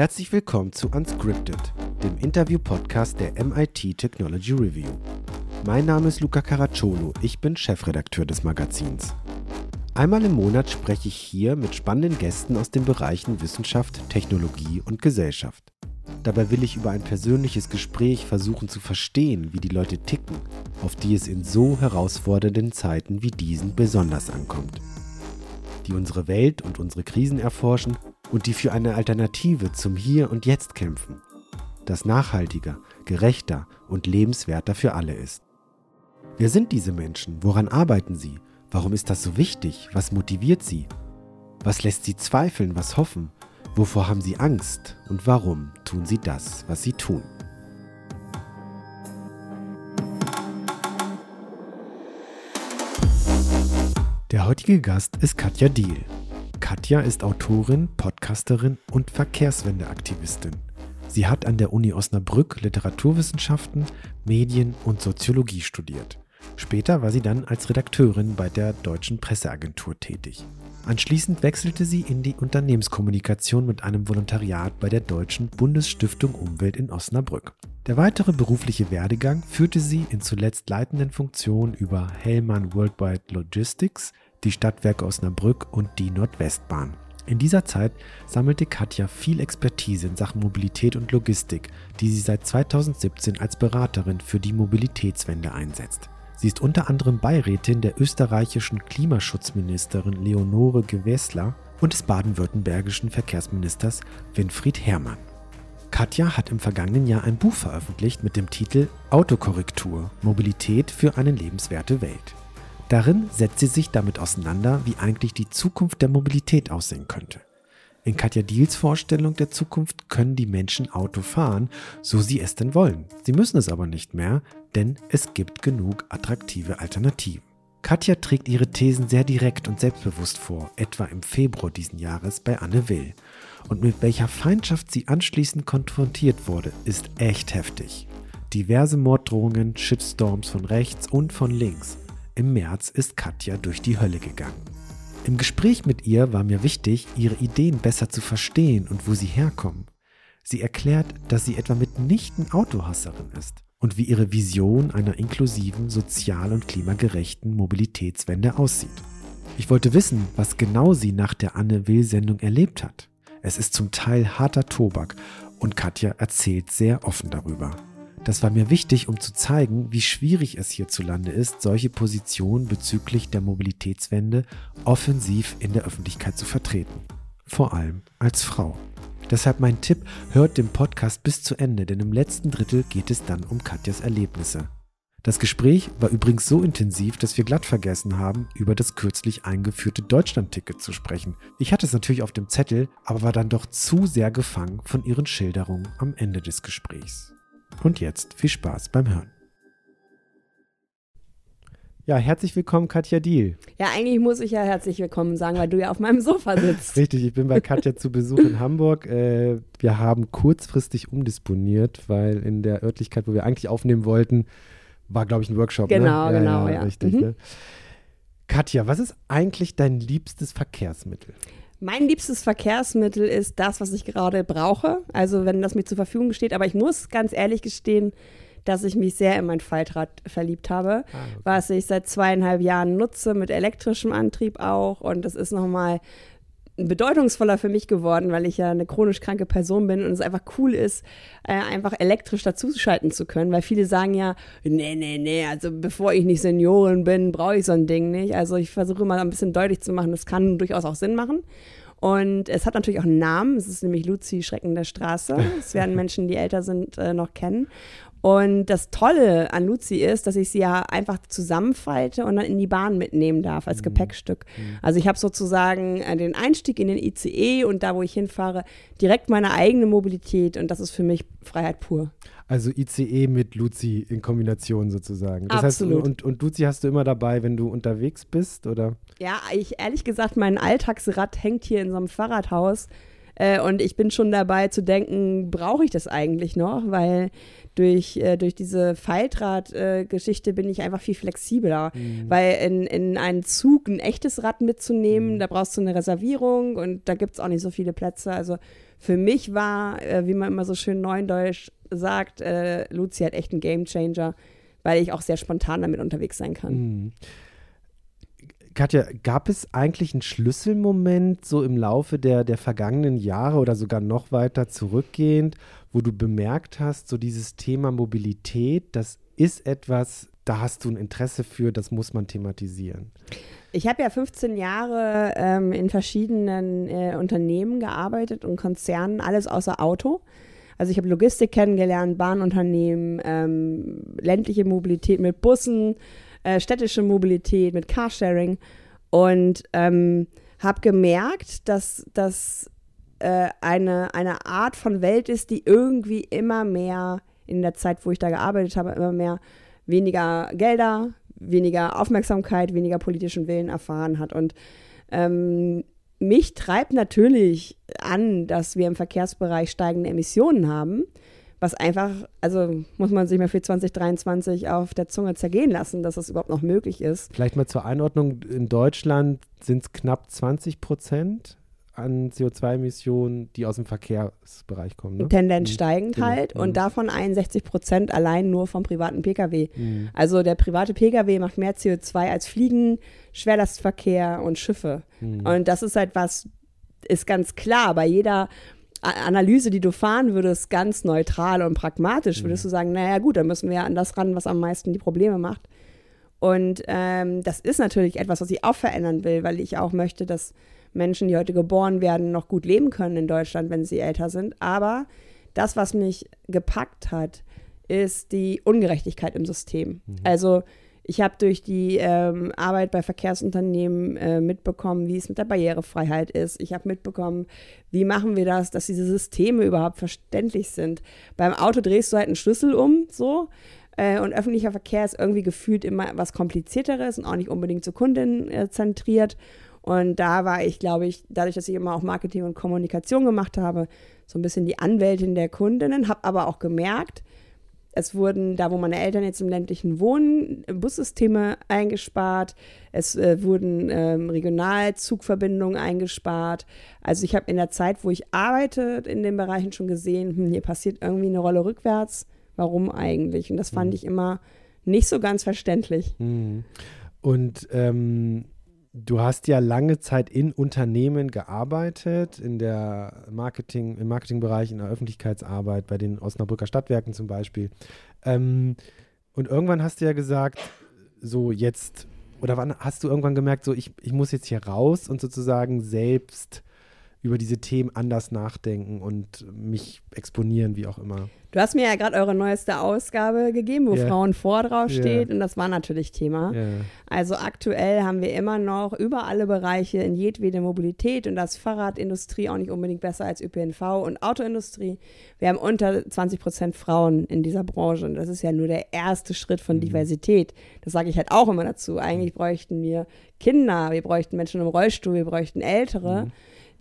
Herzlich willkommen zu Unscripted, dem Interview-Podcast der MIT Technology Review. Mein Name ist Luca Caracciolo, ich bin Chefredakteur des Magazins. Einmal im Monat spreche ich hier mit spannenden Gästen aus den Bereichen Wissenschaft, Technologie und Gesellschaft. Dabei will ich über ein persönliches Gespräch versuchen zu verstehen, wie die Leute ticken, auf die es in so herausfordernden Zeiten wie diesen besonders ankommt. Die unsere Welt und unsere Krisen erforschen und die für eine Alternative zum Hier und Jetzt kämpfen, das nachhaltiger, gerechter und lebenswerter für alle ist. Wer sind diese Menschen? Woran arbeiten sie? Warum ist das so wichtig? Was motiviert sie? Was lässt sie zweifeln? Was hoffen? Wovor haben sie Angst? Und warum tun sie das, was sie tun? Der heutige Gast ist Katja Diel. Katja ist Autorin, Podcasterin und Verkehrswendeaktivistin. Sie hat an der Uni Osnabrück Literaturwissenschaften, Medien und Soziologie studiert. Später war sie dann als Redakteurin bei der Deutschen Presseagentur tätig. Anschließend wechselte sie in die Unternehmenskommunikation mit einem Volontariat bei der Deutschen Bundesstiftung Umwelt in Osnabrück. Der weitere berufliche Werdegang führte sie in zuletzt leitenden Funktionen über Hellmann Worldwide Logistics, die Stadtwerke Osnabrück und die Nordwestbahn. In dieser Zeit sammelte Katja viel Expertise in Sachen Mobilität und Logistik, die sie seit 2017 als Beraterin für die Mobilitätswende einsetzt. Sie ist unter anderem Beirätin der österreichischen Klimaschutzministerin Leonore Gewessler und des baden-württembergischen Verkehrsministers Winfried Herrmann. Katja hat im vergangenen Jahr ein Buch veröffentlicht mit dem Titel Autokorrektur – Mobilität für eine lebenswerte Welt. Darin setzt sie sich damit auseinander, wie eigentlich die Zukunft der Mobilität aussehen könnte. In Katja Diels Vorstellung der Zukunft können die Menschen Auto fahren, so sie es denn wollen. Sie müssen es aber nicht mehr, denn es gibt genug attraktive Alternativen. Katja trägt ihre Thesen sehr direkt und selbstbewusst vor, etwa im Februar diesen Jahres bei Anne Will. Und mit welcher Feindschaft sie anschließend konfrontiert wurde, ist echt heftig. Diverse Morddrohungen, Shitstorms von rechts und von links. Im März ist Katja durch die Hölle gegangen. Im Gespräch mit ihr war mir wichtig, ihre Ideen besser zu verstehen und wo sie herkommen. Sie erklärt, dass sie etwa mitnichten Autohasserin ist und wie ihre Vision einer inklusiven, sozial- und klimagerechten Mobilitätswende aussieht. Ich wollte wissen, was genau sie nach der Anne Will-Sendung erlebt hat. Es ist zum Teil harter Tobak und Katja erzählt sehr offen darüber. Das war mir wichtig, um zu zeigen, wie schwierig es hierzulande ist, solche Positionen bezüglich der Mobilitätswende offensiv in der Öffentlichkeit zu vertreten. Vor allem als Frau. Deshalb mein Tipp, hört den Podcast bis zu Ende, denn im letzten Drittel geht es dann um Katjas Erlebnisse. Das Gespräch war übrigens so intensiv, dass wir glatt vergessen haben, über das kürzlich eingeführte Deutschland-Ticket zu sprechen. Ich hatte es natürlich auf dem Zettel, aber war dann doch zu sehr gefangen von ihren Schilderungen am Ende des Gesprächs. Und jetzt viel Spaß beim Hören. Ja, herzlich willkommen, Katja Diel. Ja, eigentlich muss ich ja herzlich willkommen sagen, weil du ja auf meinem Sofa sitzt. Richtig, ich bin bei Katja zu Besuch in Hamburg. Äh, wir haben kurzfristig umdisponiert, weil in der Örtlichkeit, wo wir eigentlich aufnehmen wollten, war, glaube ich, ein Workshop. Genau, ne? genau, ja. ja. Richtig, mhm. ne? Katja, was ist eigentlich dein liebstes Verkehrsmittel? Mein liebstes Verkehrsmittel ist das, was ich gerade brauche. Also wenn das mir zur Verfügung steht. Aber ich muss ganz ehrlich gestehen, dass ich mich sehr in mein Faltrad verliebt habe, ah, okay. was ich seit zweieinhalb Jahren nutze, mit elektrischem Antrieb auch. Und das ist nochmal bedeutungsvoller für mich geworden, weil ich ja eine chronisch kranke Person bin und es einfach cool ist, äh, einfach elektrisch dazuschalten zu können, weil viele sagen ja, nee, nee, nee, also bevor ich nicht Seniorin bin, brauche ich so ein Ding nicht. Also ich versuche mal ein bisschen deutlich zu machen, das kann durchaus auch Sinn machen. Und es hat natürlich auch einen Namen. Es ist nämlich Luzi Schrecken der Straße. Das werden Menschen, die älter sind, äh, noch kennen. Und das Tolle an Luzi ist, dass ich sie ja einfach zusammenfalte und dann in die Bahn mitnehmen darf als mhm. Gepäckstück. Mhm. Also ich habe sozusagen äh, den Einstieg in den ICE und da, wo ich hinfahre, direkt meine eigene Mobilität und das ist für mich Freiheit pur. Also ICE mit Luzi in Kombination sozusagen. Das Absolut. Heißt, und, und Luzi hast du immer dabei, wenn du unterwegs bist, oder? Ja, ich ehrlich gesagt, mein Alltagsrad hängt hier in so einem Fahrradhaus Äh, und ich bin schon dabei zu denken, brauche ich das eigentlich noch? Weil durch, äh, durch diese Faltrad-Geschichte äh, bin ich einfach viel flexibler. Mhm. Weil in, in einen Zug ein echtes Rad mitzunehmen, mhm. da brauchst du eine Reservierung und da gibt es auch nicht so viele Plätze. Also für mich war, äh, wie man immer so schön neudeutsch sagt, äh, Luzi hat echt ein Gamechanger, weil ich auch sehr spontan damit unterwegs sein kann. Mhm. Katja, gab es eigentlich einen Schlüsselmoment so im Laufe der, der vergangenen Jahre oder sogar noch weiter zurückgehend, wo du bemerkt hast, so dieses Thema Mobilität, das ist etwas, da hast du ein Interesse für, das muss man thematisieren? Ich habe ja 15 Jahre ähm, in verschiedenen äh, Unternehmen gearbeitet und Konzernen, alles außer Auto. Also ich habe Logistik kennengelernt, Bahnunternehmen, ähm, ländliche Mobilität mit Bussen, äh, städtische Mobilität mit Carsharing und ähm, habe gemerkt, dass das äh, eine, eine Art von Welt ist, die irgendwie immer mehr in der Zeit, wo ich da gearbeitet habe, immer mehr weniger Gelder, weniger Aufmerksamkeit, weniger politischen Willen erfahren hat. Und ähm, mich treibt natürlich an, dass wir im Verkehrsbereich steigende Emissionen haben, was einfach, also muss man sich mal für 2023 auf der Zunge zergehen lassen, dass das überhaupt noch möglich ist. Vielleicht mal zur Einordnung, in Deutschland sind es knapp 20 Prozent an CO2-Emissionen, die aus dem Verkehrsbereich kommen. Ne? Tendenz steigend mhm. halt mhm. und davon 61 Prozent allein nur vom privaten Pkw. Mhm. Also der private Pkw macht mehr CO2 als Fliegen, Schwerlastverkehr und Schiffe. Mhm. Und das ist halt was, ist ganz klar, bei jeder Analyse, die du fahren würdest, ganz neutral und pragmatisch, würdest mhm. du sagen, naja gut, dann müssen wir ja an das ran, was am meisten die Probleme macht. Und ähm, das ist natürlich etwas, was ich auch verändern will, weil ich auch möchte, dass Menschen, die heute geboren werden, noch gut leben können in Deutschland, wenn sie älter sind. Aber das, was mich gepackt hat, ist die Ungerechtigkeit im System. Mhm. Also ich habe durch die ähm, Arbeit bei Verkehrsunternehmen äh, mitbekommen, wie es mit der Barrierefreiheit ist. Ich habe mitbekommen, wie machen wir das, dass diese Systeme überhaupt verständlich sind. Beim Auto drehst du halt einen Schlüssel um, so. Äh, und öffentlicher Verkehr ist irgendwie gefühlt immer was komplizierteres und auch nicht unbedingt so kundenzentriert. Und da war ich, glaube ich, dadurch, dass ich immer auch Marketing und Kommunikation gemacht habe, so ein bisschen die Anwältin der Kundinnen, habe aber auch gemerkt, es wurden, da wo meine Eltern jetzt im ländlichen wohnen, Bussysteme eingespart. Es äh, wurden ähm, Regionalzugverbindungen eingespart. Also ich habe in der Zeit, wo ich arbeite, in den Bereichen schon gesehen, hm, hier passiert irgendwie eine Rolle rückwärts. Warum eigentlich? Und das fand mhm. ich immer nicht so ganz verständlich. Mhm. Und ähm, Du hast ja lange Zeit in Unternehmen gearbeitet, in der Marketing, im Marketingbereich, in der Öffentlichkeitsarbeit, bei den Osnabrücker Stadtwerken zum Beispiel. Ähm, und irgendwann hast du ja gesagt, so jetzt, oder wann hast du irgendwann gemerkt, so ich, ich muss jetzt hier raus und sozusagen selbst über diese Themen anders nachdenken und mich exponieren, wie auch immer. Du hast mir ja gerade eure neueste Ausgabe gegeben, wo yeah. Frauen vor drauf steht yeah. und das war natürlich Thema. Yeah. Also aktuell haben wir immer noch über alle Bereiche in jedwede Mobilität und das Fahrradindustrie auch nicht unbedingt besser als ÖPNV und Autoindustrie. Wir haben unter 20 Prozent Frauen in dieser Branche und das ist ja nur der erste Schritt von mhm. Diversität. Das sage ich halt auch immer dazu. Eigentlich bräuchten wir Kinder, wir bräuchten Menschen im Rollstuhl, wir bräuchten Ältere. Mhm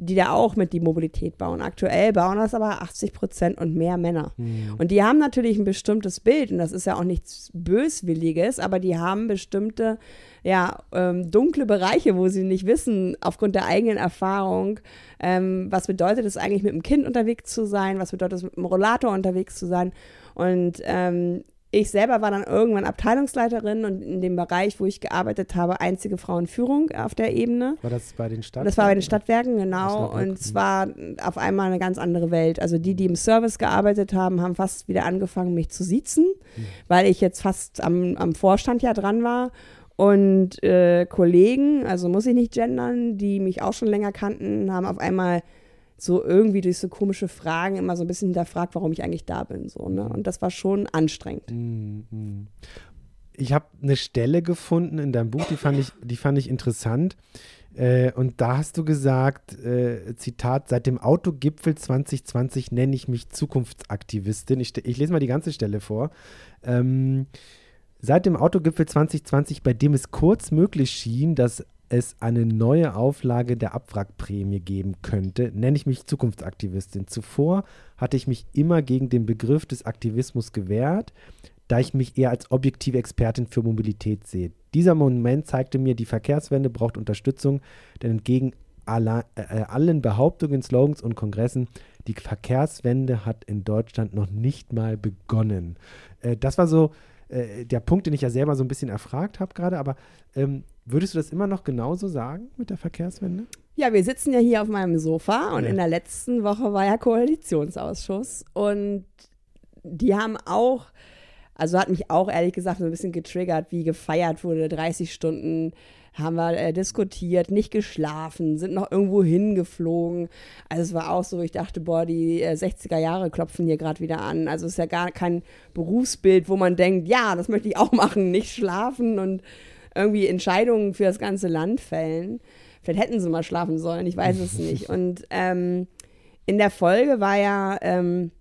die da auch mit die Mobilität bauen. Aktuell bauen das aber 80 Prozent und mehr Männer. Mhm. Und die haben natürlich ein bestimmtes Bild und das ist ja auch nichts Böswilliges, aber die haben bestimmte, ja, ähm, dunkle Bereiche, wo sie nicht wissen, aufgrund der eigenen Erfahrung, ähm, was bedeutet es eigentlich mit dem Kind unterwegs zu sein, was bedeutet es mit dem Rollator unterwegs zu sein. Und ähm, ich selber war dann irgendwann Abteilungsleiterin und in dem Bereich, wo ich gearbeitet habe, einzige Frauenführung auf der Ebene. War das bei den Stadtwerken? Das war bei den Stadtwerken, genau. Und es war auf einmal eine ganz andere Welt. Also die, die im Service gearbeitet haben, haben fast wieder angefangen, mich zu siezen, mhm. weil ich jetzt fast am, am Vorstand ja dran war. Und äh, Kollegen, also muss ich nicht gendern, die mich auch schon länger kannten, haben auf einmal so irgendwie durch so komische Fragen immer so ein bisschen hinterfragt, warum ich eigentlich da bin. So, ne? Und das war schon anstrengend. Mhm. Ich habe eine Stelle gefunden in deinem Buch, die fand ich, die fand ich interessant. Äh, und da hast du gesagt, äh, Zitat, seit dem Autogipfel 2020 nenne ich mich Zukunftsaktivistin. Ich, ich, lese mal die ganze Stelle vor. Ähm, seit dem Autogipfel 2020, bei dem es kurz möglich schien, dass es eine neue Auflage der Abwrackprämie geben könnte, nenne ich mich Zukunftsaktivistin. Zuvor hatte ich mich immer gegen den Begriff des Aktivismus gewehrt, da ich mich eher als objektive Expertin für Mobilität sehe. Dieser Moment zeigte mir, die Verkehrswende braucht Unterstützung, denn entgegen aller, äh, allen Behauptungen, Slogans und Kongressen, die Verkehrswende hat in Deutschland noch nicht mal begonnen. Äh, das war so äh, der Punkt, den ich ja selber so ein bisschen erfragt habe gerade, aber ähm, würdest du das immer noch genauso sagen mit der Verkehrswende? Ja, wir sitzen ja hier auf meinem Sofa und ja. in der letzten Woche war ja Koalitionsausschuss und die haben auch also hat mich auch ehrlich gesagt so ein bisschen getriggert, wie gefeiert wurde. 30 Stunden haben wir äh, diskutiert, nicht geschlafen, sind noch irgendwo hingeflogen. Also es war auch so, ich dachte, boah, die äh, 60er Jahre klopfen hier gerade wieder an. Also es ist ja gar kein Berufsbild, wo man denkt, ja, das möchte ich auch machen, nicht schlafen und irgendwie Entscheidungen für das ganze Land fällen. Vielleicht hätten sie mal schlafen sollen, ich weiß es nicht. Und ähm, in der Folge war ja ähm,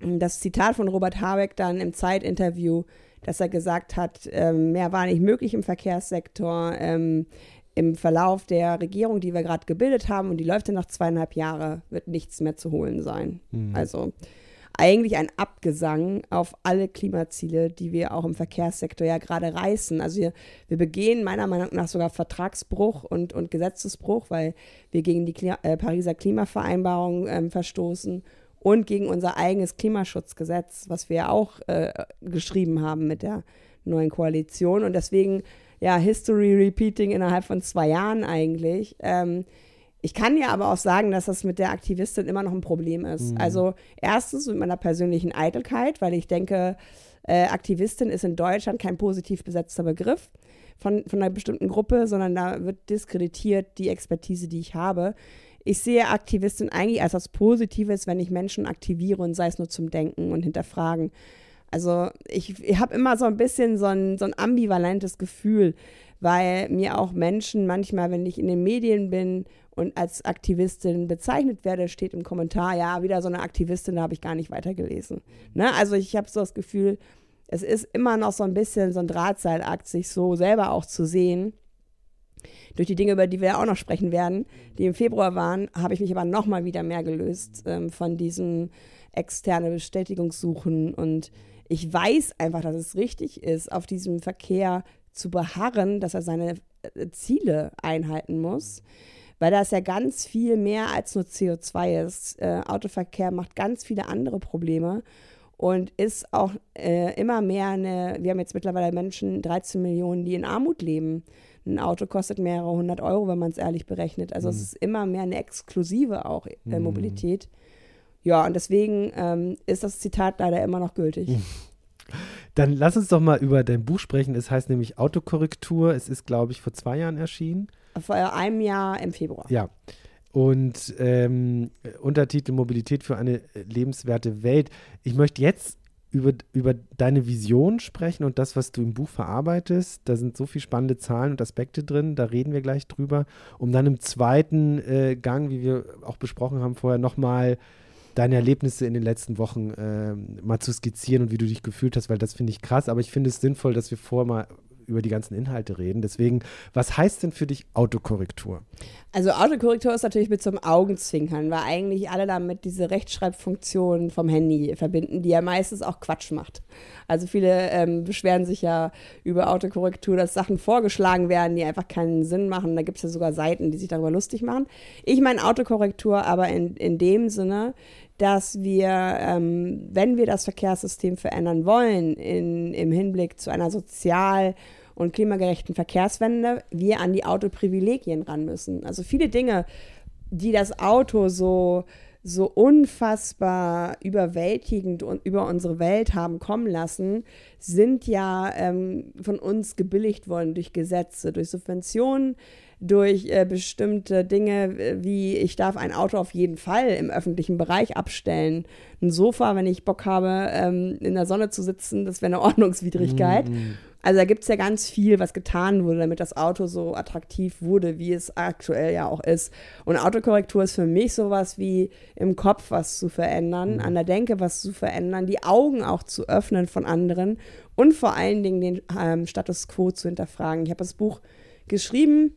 das Zitat von Robert Habeck dann im Zeitinterview, dass er gesagt hat, ähm, mehr war nicht möglich im Verkehrssektor. Ähm, Im Verlauf der Regierung, die wir gerade gebildet haben, und die läuft ja noch zweieinhalb Jahre, wird nichts mehr zu holen sein. Mhm. Also eigentlich ein Abgesang auf alle Klimaziele, die wir auch im Verkehrssektor ja gerade reißen. Also wir, wir begehen meiner Meinung nach sogar Vertragsbruch und, und Gesetzesbruch, weil wir gegen die Klima, äh, Pariser Klimavereinbarung ähm, verstoßen und gegen unser eigenes Klimaschutzgesetz, was wir auch äh, geschrieben haben mit der neuen Koalition. Und deswegen, ja, History Repeating innerhalb von zwei Jahren eigentlich. Ähm, ich kann ja aber auch sagen, dass das mit der Aktivistin immer noch ein Problem ist. Mhm. Also erstens mit meiner persönlichen Eitelkeit, weil ich denke, äh, Aktivistin ist in Deutschland kein positiv besetzter Begriff von, von einer bestimmten Gruppe, sondern da wird diskreditiert die Expertise, die ich habe ich sehe Aktivistin eigentlich als was Positives, wenn ich Menschen aktiviere und sei es nur zum Denken und Hinterfragen. Also ich, ich habe immer so ein bisschen so ein, so ein ambivalentes Gefühl, weil mir auch Menschen manchmal, wenn ich in den Medien bin und als Aktivistin bezeichnet werde, steht im Kommentar, ja, wieder so eine Aktivistin, da habe ich gar nicht weitergelesen. Ne? Also ich habe so das Gefühl, es ist immer noch so ein bisschen so ein Drahtseilakt, sich so selber auch zu sehen durch die Dinge, über die wir auch noch sprechen werden, die im Februar waren, habe ich mich aber nochmal wieder mehr gelöst ähm, von diesem externe Bestätigungssuchen. Und ich weiß einfach, dass es richtig ist, auf diesem Verkehr zu beharren, dass er seine äh, Ziele einhalten muss. Weil das ja ganz viel mehr als nur CO2 ist. Äh, Autoverkehr macht ganz viele andere Probleme und ist auch äh, immer mehr eine, wir haben jetzt mittlerweile Menschen, 13 Millionen, die in Armut leben ein Auto kostet mehrere hundert Euro, wenn man es ehrlich berechnet. Also mhm. es ist immer mehr eine exklusive auch äh, mhm. Mobilität. Ja, und deswegen ähm, ist das Zitat leider immer noch gültig. Dann lass uns doch mal über dein Buch sprechen. Es heißt nämlich Autokorrektur. Es ist, glaube ich, vor zwei Jahren erschienen. Vor einem Jahr im Februar. Ja. Und ähm, Untertitel Mobilität für eine lebenswerte Welt. Ich möchte jetzt über, über deine Vision sprechen und das, was du im Buch verarbeitest. Da sind so viele spannende Zahlen und Aspekte drin, da reden wir gleich drüber, um dann im zweiten äh, Gang, wie wir auch besprochen haben vorher, nochmal deine Erlebnisse in den letzten Wochen äh, mal zu skizzieren und wie du dich gefühlt hast, weil das finde ich krass, aber ich finde es sinnvoll, dass wir vorher mal über die ganzen Inhalte reden. Deswegen, was heißt denn für dich Autokorrektur? Also Autokorrektur ist natürlich mit so einem Augenzwinkern, weil eigentlich alle damit diese Rechtschreibfunktion vom Handy verbinden, die ja meistens auch Quatsch macht. Also viele ähm, beschweren sich ja über Autokorrektur, dass Sachen vorgeschlagen werden, die einfach keinen Sinn machen. Da gibt es ja sogar Seiten, die sich darüber lustig machen. Ich meine Autokorrektur aber in, in dem Sinne, dass wir, ähm, wenn wir das Verkehrssystem verändern wollen, in, im Hinblick zu einer sozial und klimagerechten Verkehrswende, wir an die Autoprivilegien ran müssen. Also viele Dinge, die das Auto so, so unfassbar überwältigend und über unsere Welt haben kommen lassen, sind ja ähm, von uns gebilligt worden durch Gesetze, durch Subventionen, durch äh, bestimmte Dinge, äh, wie ich darf ein Auto auf jeden Fall im öffentlichen Bereich abstellen. Ein Sofa, wenn ich Bock habe, ähm, in der Sonne zu sitzen, das wäre eine Ordnungswidrigkeit. Mhm. Also da gibt es ja ganz viel, was getan wurde, damit das Auto so attraktiv wurde, wie es aktuell ja auch ist. Und Autokorrektur ist für mich sowas wie im Kopf was zu verändern, mhm. an der Denke was zu verändern, die Augen auch zu öffnen von anderen und vor allen Dingen den ähm, Status quo zu hinterfragen. Ich habe das Buch geschrieben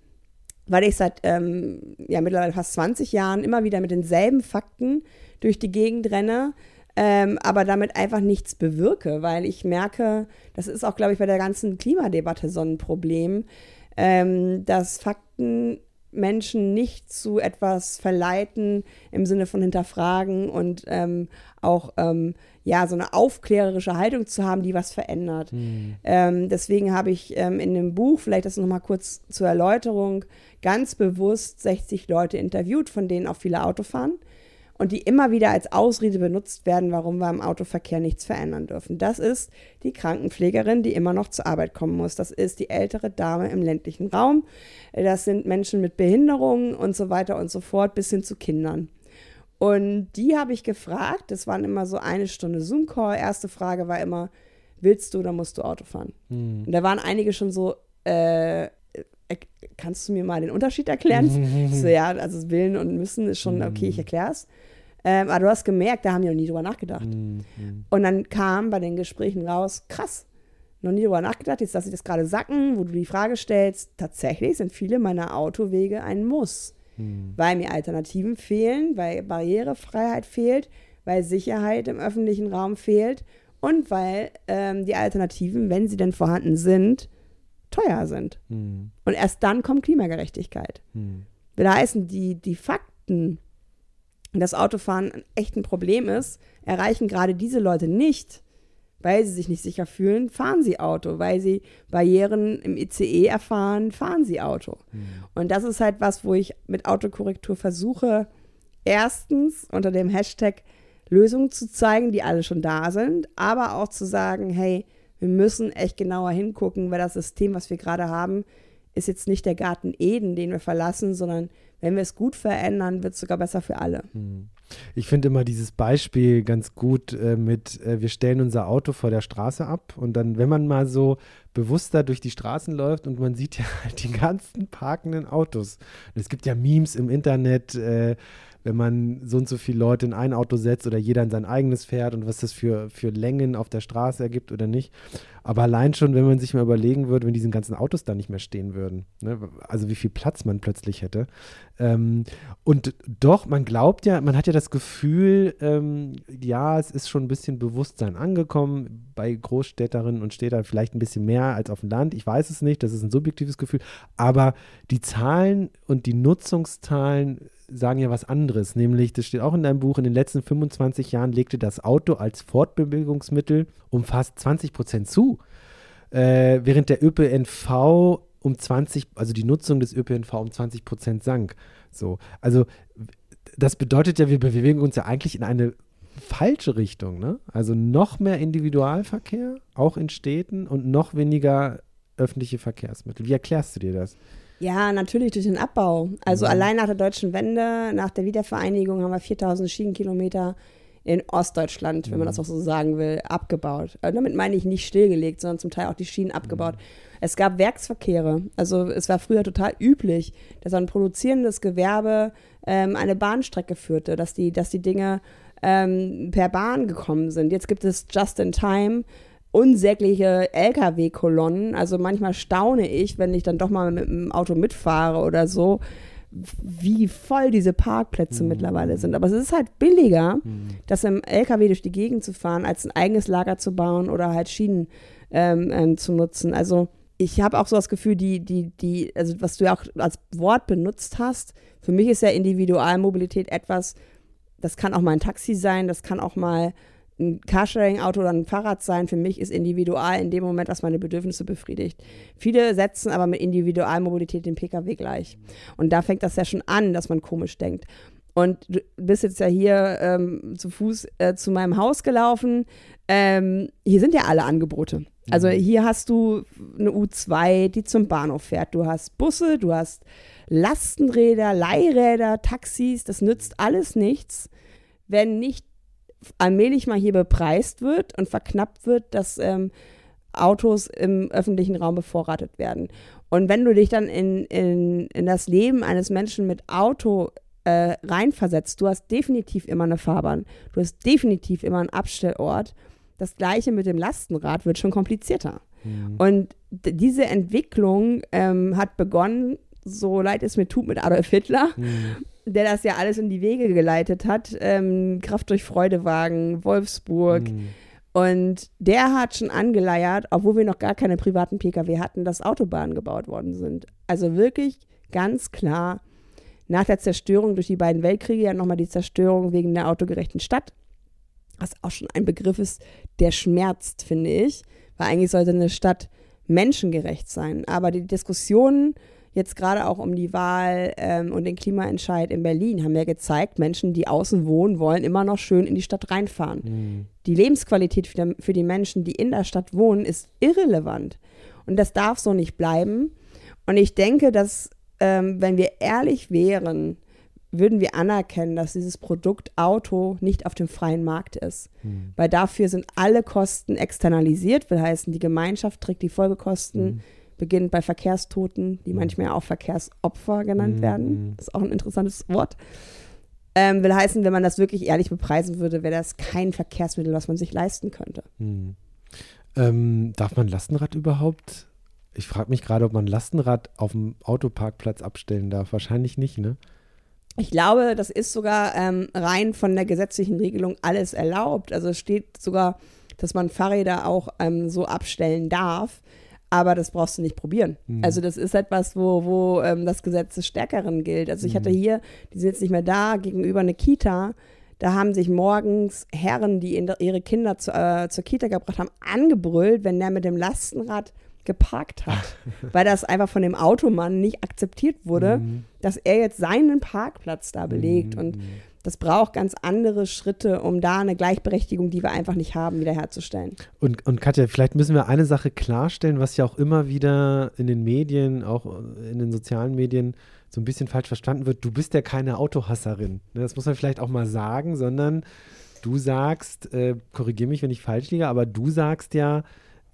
weil ich seit ähm, ja, mittlerweile fast 20 Jahren immer wieder mit denselben Fakten durch die Gegend renne, ähm, aber damit einfach nichts bewirke, weil ich merke, das ist auch, glaube ich, bei der ganzen Klimadebatte so ein Problem, ähm, dass Fakten Menschen nicht zu etwas verleiten im Sinne von hinterfragen und ähm, auch ähm, ja so eine aufklärerische Haltung zu haben, die was verändert. Mhm. Ähm, deswegen habe ich ähm, in dem Buch, vielleicht das nochmal kurz zur Erläuterung, ganz bewusst 60 Leute interviewt, von denen auch viele Auto fahren und die immer wieder als Ausrede benutzt werden, warum wir im Autoverkehr nichts verändern dürfen. Das ist die Krankenpflegerin, die immer noch zur Arbeit kommen muss. Das ist die ältere Dame im ländlichen Raum. Das sind Menschen mit Behinderungen und so weiter und so fort, bis hin zu Kindern. Und die habe ich gefragt. Das waren immer so eine Stunde Zoom-Call. Erste Frage war immer, willst du oder musst du Auto fahren? Hm. Und da waren einige schon so, äh, kannst du mir mal den Unterschied erklären? so, ja, also Willen und Müssen ist schon, okay, ich erkläre es. Ähm, aber du hast gemerkt, da haben die noch nie drüber nachgedacht. Mhm. Und dann kam bei den Gesprächen raus, krass, noch nie drüber nachgedacht, jetzt lasse ich das gerade sacken, wo du die Frage stellst, tatsächlich sind viele meiner Autowege ein Muss. Mhm. Weil mir Alternativen fehlen, weil Barrierefreiheit fehlt, weil Sicherheit im öffentlichen Raum fehlt und weil ähm, die Alternativen, wenn sie denn vorhanden sind, teuer sind. Mhm. Und erst dann kommt Klimagerechtigkeit. Mhm. Will heißen, die, die Fakten das Autofahren echt ein Problem ist, erreichen gerade diese Leute nicht, weil sie sich nicht sicher fühlen, fahren sie Auto. Weil sie Barrieren im ICE erfahren, fahren sie Auto. Mhm. Und das ist halt was, wo ich mit Autokorrektur versuche, erstens unter dem Hashtag Lösungen zu zeigen, die alle schon da sind, aber auch zu sagen, hey, wir müssen echt genauer hingucken, weil das System, was wir gerade haben, ist jetzt nicht der Garten Eden, den wir verlassen, sondern wenn wir es gut verändern, wird es sogar besser für alle. Hm. Ich finde immer dieses Beispiel ganz gut äh, mit, äh, wir stellen unser Auto vor der Straße ab und dann, wenn man mal so bewusster durch die Straßen läuft und man sieht ja die ganzen parkenden Autos. Und es gibt ja Memes im Internet, äh, wenn man so und so viele Leute in ein Auto setzt oder jeder in sein eigenes fährt und was das für, für Längen auf der Straße ergibt oder nicht. Aber allein schon, wenn man sich mal überlegen würde, wenn diese ganzen Autos da nicht mehr stehen würden, ne? also wie viel Platz man plötzlich hätte. Ähm, und doch, man glaubt ja, man hat ja das Gefühl, ähm, ja, es ist schon ein bisschen Bewusstsein angekommen bei Großstädterinnen und Städtern, vielleicht ein bisschen mehr als auf dem Land. Ich weiß es nicht, das ist ein subjektives Gefühl. Aber die Zahlen und die Nutzungszahlen sagen ja was anderes, nämlich, das steht auch in deinem Buch, in den letzten 25 Jahren legte das Auto als Fortbewegungsmittel um fast 20 Prozent zu, äh, während der ÖPNV um 20, also die Nutzung des ÖPNV um 20 Prozent sank. So, also das bedeutet ja, wir bewegen uns ja eigentlich in eine falsche Richtung, ne? Also noch mehr Individualverkehr, auch in Städten und noch weniger öffentliche Verkehrsmittel. Wie erklärst du dir das? Ja, natürlich durch den Abbau. Also mhm. allein nach der deutschen Wende, nach der Wiedervereinigung haben wir 4000 Schienenkilometer in Ostdeutschland, mhm. wenn man das mhm. auch so sagen will, abgebaut. Also damit meine ich nicht stillgelegt, sondern zum Teil auch die Schienen abgebaut. Mhm. Es gab Werksverkehre. Also es war früher total üblich, dass ein produzierendes Gewerbe ähm, eine Bahnstrecke führte, dass die, dass die Dinge ähm, per Bahn gekommen sind. Jetzt gibt es Just in Time unsägliche LKW-Kolonnen. Also manchmal staune ich, wenn ich dann doch mal mit dem Auto mitfahre oder so, wie voll diese Parkplätze mhm. mittlerweile sind. Aber es ist halt billiger, mhm. das im LKW durch die Gegend zu fahren, als ein eigenes Lager zu bauen oder halt Schienen ähm, ähm, zu nutzen. Also ich habe auch so das Gefühl, die, die, die, also was du ja auch als Wort benutzt hast, für mich ist ja Individualmobilität etwas, das kann auch mal ein Taxi sein, das kann auch mal ein Carsharing-Auto oder ein Fahrrad sein, für mich ist individual in dem Moment, was meine Bedürfnisse befriedigt. Viele setzen aber mit Individualmobilität den Pkw gleich. Und da fängt das ja schon an, dass man komisch denkt. Und du bist jetzt ja hier ähm, zu Fuß äh, zu meinem Haus gelaufen. Ähm, hier sind ja alle Angebote. Also mhm. hier hast du eine U2, die zum Bahnhof fährt. Du hast Busse, du hast Lastenräder, Leihräder, Taxis. Das nützt alles nichts, wenn nicht allmählich mal hier bepreist wird und verknappt wird, dass ähm, Autos im öffentlichen Raum bevorratet werden. Und wenn du dich dann in, in, in das Leben eines Menschen mit Auto äh, reinversetzt, du hast definitiv immer eine Fahrbahn, du hast definitiv immer einen Abstellort. Das gleiche mit dem Lastenrad wird schon komplizierter. Mhm. Und diese Entwicklung ähm, hat begonnen so leid es mir tut mit Adolf Hitler, mhm. Der das ja alles in die Wege geleitet hat. Ähm, Kraft durch Freudewagen, Wolfsburg. Mhm. Und der hat schon angeleiert, obwohl wir noch gar keine privaten Pkw hatten, dass Autobahnen gebaut worden sind. Also wirklich ganz klar nach der Zerstörung durch die beiden Weltkriege ja nochmal die Zerstörung wegen der autogerechten Stadt. Was auch schon ein Begriff ist, der schmerzt, finde ich. Weil eigentlich sollte eine Stadt menschengerecht sein. Aber die Diskussionen jetzt gerade auch um die Wahl ähm, und den Klimaentscheid in Berlin haben ja gezeigt, Menschen, die außen wohnen, wollen immer noch schön in die Stadt reinfahren. Mhm. Die Lebensqualität für, die Menschen, die in der Stadt wohnen, ist irrelevant. Und das darf so nicht bleiben. Und ich denke, dass ähm, wenn wir ehrlich wären, würden wir anerkennen, dass dieses Produkt Auto nicht auf dem freien Markt ist. Mhm. Weil dafür sind alle Kosten externalisiert, will heißen, die Gemeinschaft trägt die Folgekosten. Mhm beginnt bei Verkehrstoten, die mhm. manchmal auch Verkehrsopfer genannt mhm. werden. Das ist auch ein interessantes Wort. Ähm, will heißen, wenn man das wirklich ehrlich bepreisen würde, wäre das kein Verkehrsmittel, was man sich leisten könnte. Mhm. Ähm, darf man Lastenrad überhaupt? Ich frage mich gerade, ob man Lastenrad auf dem Autoparkplatz abstellen darf. Wahrscheinlich nicht, ne? Ich glaube, das ist sogar ähm, rein von der gesetzlichen Regelung alles erlaubt. Also es steht sogar, dass man Fahrräder auch ähm, so abstellen darf aber das brauchst du nicht probieren. Mhm. Also das ist etwas, wo, wo ähm, das Gesetz des Stärkeren gilt. Also ich mhm. hatte hier, die sind jetzt nicht mehr da, gegenüber eine Kita, da haben sich morgens Herren, die ihre Kinder zu, äh, zur Kita gebracht haben, angebrüllt, wenn der mit dem Lastenrad geparkt hat, weil das einfach von dem Automann nicht akzeptiert wurde, mhm. dass er jetzt seinen Parkplatz da belegt. Mhm. Und das braucht ganz andere Schritte, um da eine Gleichberechtigung, die wir einfach nicht haben, wiederherzustellen. Und, und Katja, vielleicht müssen wir eine Sache klarstellen, was ja auch immer wieder in den Medien, auch in den sozialen Medien, so ein bisschen falsch verstanden wird. Du bist ja keine Autohasserin. Ne, das muss man vielleicht auch mal sagen, sondern du sagst, äh, korrigiere mich, wenn ich falsch liege, aber du sagst ja,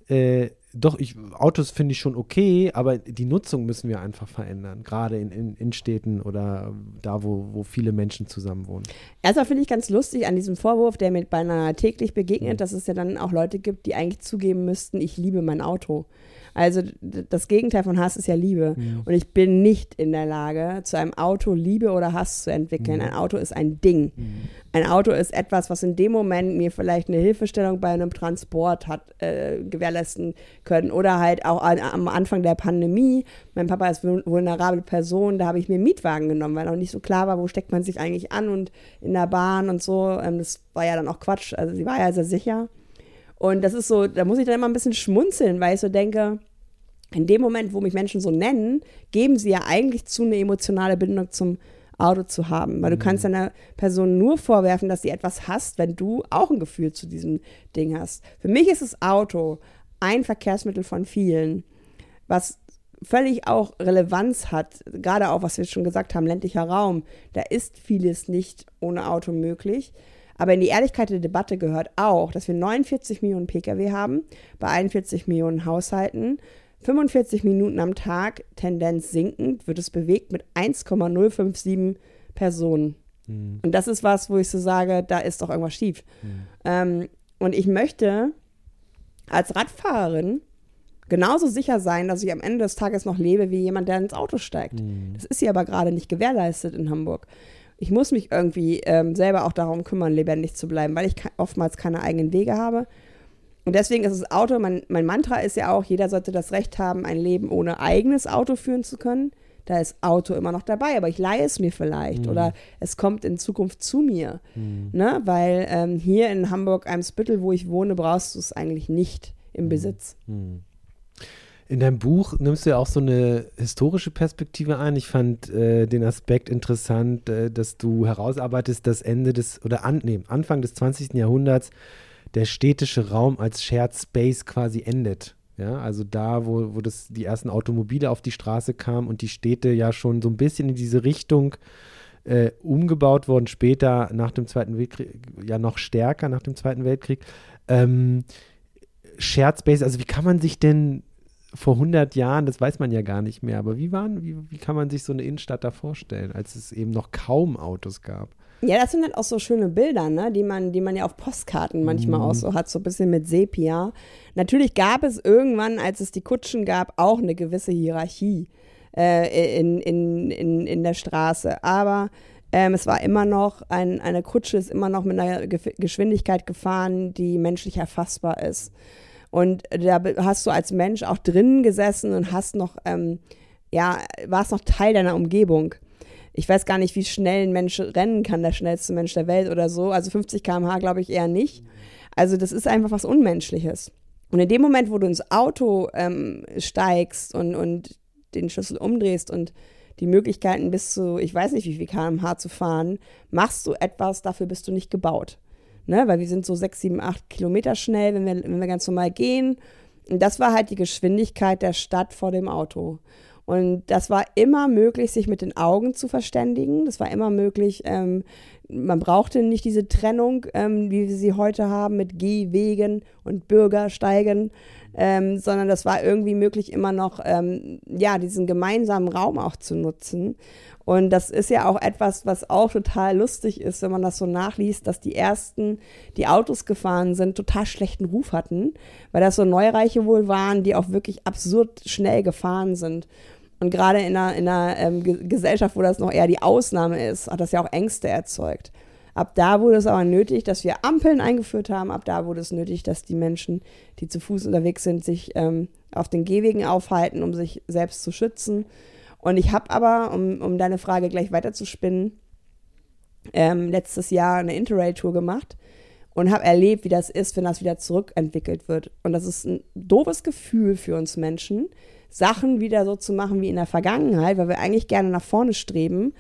äh, doch, ich, Autos finde ich schon okay, aber die Nutzung müssen wir einfach verändern, gerade in, in, in Städten oder da, wo, wo viele Menschen zusammen wohnen. Erstmal finde ich ganz lustig an diesem Vorwurf, der mir beinahe täglich begegnet, mhm. dass es ja dann auch Leute gibt, die eigentlich zugeben müssten, ich liebe mein Auto. Also das Gegenteil von Hass ist ja Liebe. Mhm. Und ich bin nicht in der Lage, zu einem Auto Liebe oder Hass zu entwickeln. Mhm. Ein Auto ist ein Ding. Mhm. Ein Auto ist etwas, was in dem Moment mir vielleicht eine Hilfestellung bei einem Transport hat äh, gewährleisten können. Oder halt auch an, am Anfang der Pandemie. Mein Papa ist eine vulnerable Person, da habe ich mir einen Mietwagen genommen, weil noch nicht so klar war, wo steckt man sich eigentlich an und in der Bahn und so. Ähm, das war ja dann auch Quatsch. Also sie war ja sehr sicher. Und das ist so, da muss ich dann immer ein bisschen schmunzeln, weil ich so denke, in dem Moment, wo mich Menschen so nennen, geben sie ja eigentlich zu, eine emotionale Bindung zum Auto zu haben. Weil du mhm. kannst einer Person nur vorwerfen, dass sie etwas hasst, wenn du auch ein Gefühl zu diesem Ding hast. Für mich ist das Auto ein Verkehrsmittel von vielen, was völlig auch Relevanz hat, gerade auch, was wir schon gesagt haben, ländlicher Raum. Da ist vieles nicht ohne Auto möglich. Aber in die Ehrlichkeit der Debatte gehört auch, dass wir 49 Millionen Pkw haben, bei 41 Millionen Haushalten. 45 Minuten am Tag, Tendenz sinkend, wird es bewegt mit 1,057 Personen. Mhm. Und das ist was, wo ich so sage, da ist doch irgendwas schief. Mhm. Ähm, und ich möchte als Radfahrerin genauso sicher sein, dass ich am Ende des Tages noch lebe wie jemand, der ins Auto steigt. Mhm. Das ist hier aber gerade nicht gewährleistet in Hamburg ich muss mich irgendwie ähm, selber auch darum kümmern, lebendig zu bleiben, weil ich oftmals keine eigenen Wege habe. Und deswegen ist das Auto, mein, mein Mantra ist ja auch, jeder sollte das Recht haben, ein Leben ohne eigenes Auto führen zu können. Da ist Auto immer noch dabei, aber ich leihe es mir vielleicht mhm. oder es kommt in Zukunft zu mir. Mhm. Ne? Weil ähm, hier in Hamburg-Eimsbüttel, wo ich wohne, brauchst du es eigentlich nicht im mhm. Besitz. Mhm. In deinem Buch nimmst du ja auch so eine historische Perspektive ein. Ich fand äh, den Aspekt interessant, äh, dass du herausarbeitest, dass Ende des oder an, nee, Anfang des 20. Jahrhunderts der städtische Raum als Shared Space quasi endet. Ja, also da, wo, wo das, die ersten Automobile auf die Straße kamen und die Städte ja schon so ein bisschen in diese Richtung äh, umgebaut wurden, später nach dem Zweiten Weltkrieg, ja noch stärker nach dem Zweiten Weltkrieg. Ähm, Shared Space, also wie kann man sich denn vor 100 Jahren, das weiß man ja gar nicht mehr, aber wie, waren, wie, wie kann man sich so eine Innenstadt da vorstellen, als es eben noch kaum Autos gab? Ja, das sind halt auch so schöne Bilder, ne? die, man, die man ja auf Postkarten manchmal mhm. auch so hat, so ein bisschen mit Sepia. Natürlich gab es irgendwann, als es die Kutschen gab, auch eine gewisse Hierarchie. äh, in, in, in, in der Straße. Aber ähm, es war immer noch, ein, eine Kutsche ist immer noch mit einer Ge Geschwindigkeit gefahren, die menschlich erfassbar ist. Und da hast du als Mensch auch drinnen gesessen und hast noch, ähm, ja, warst noch Teil deiner Umgebung. Ich weiß gar nicht, wie schnell ein Mensch rennen kann, der schnellste Mensch der Welt oder so. Also 50 km/h glaube ich eher nicht. Also das ist einfach was Unmenschliches. Und in dem Moment, wo du ins Auto ähm, steigst und, und den Schlüssel umdrehst und die Möglichkeiten bis zu, ich weiß nicht wie viel kmh zu fahren, machst du etwas, dafür bist du nicht gebaut. Ne? Weil wir sind so sechs, sieben, acht Kilometer schnell, wenn wir, wenn wir ganz normal gehen. Und das war halt die Geschwindigkeit der Stadt vor dem Auto. Und das war immer möglich, sich mit den Augen zu verständigen. Das war immer möglich. Ähm, man brauchte nicht diese Trennung, ähm, wie wir sie heute haben mit Gehwegen und Bürgersteigen, ähm, sondern das war irgendwie möglich, immer noch ähm, ja diesen gemeinsamen Raum auch zu nutzen. Und das ist ja auch etwas, was auch total lustig ist, wenn man das so nachliest, dass die ersten, die Autos gefahren sind, total schlechten Ruf hatten, weil das so Neureiche wohl waren, die auch wirklich absurd schnell gefahren sind. Und gerade in einer, in einer ähm, Gesellschaft, wo das noch eher die Ausnahme ist, hat das ja auch Ängste erzeugt. Ab da wurde es aber nötig, dass wir Ampeln eingeführt haben. Ab da wurde es nötig, dass die Menschen, die zu Fuß unterwegs sind, sich ähm, auf den Gehwegen aufhalten, um sich selbst zu schützen. Und ich habe aber, um, um deine Frage gleich weiterzuspinnen, ähm, letztes Jahr eine Interrail-Tour gemacht und habe erlebt, wie das ist, wenn das wieder zurückentwickelt wird. Und das ist ein doofes Gefühl für uns Menschen, Sachen wieder so zu machen wie in der Vergangenheit, weil wir eigentlich gerne nach vorne streben.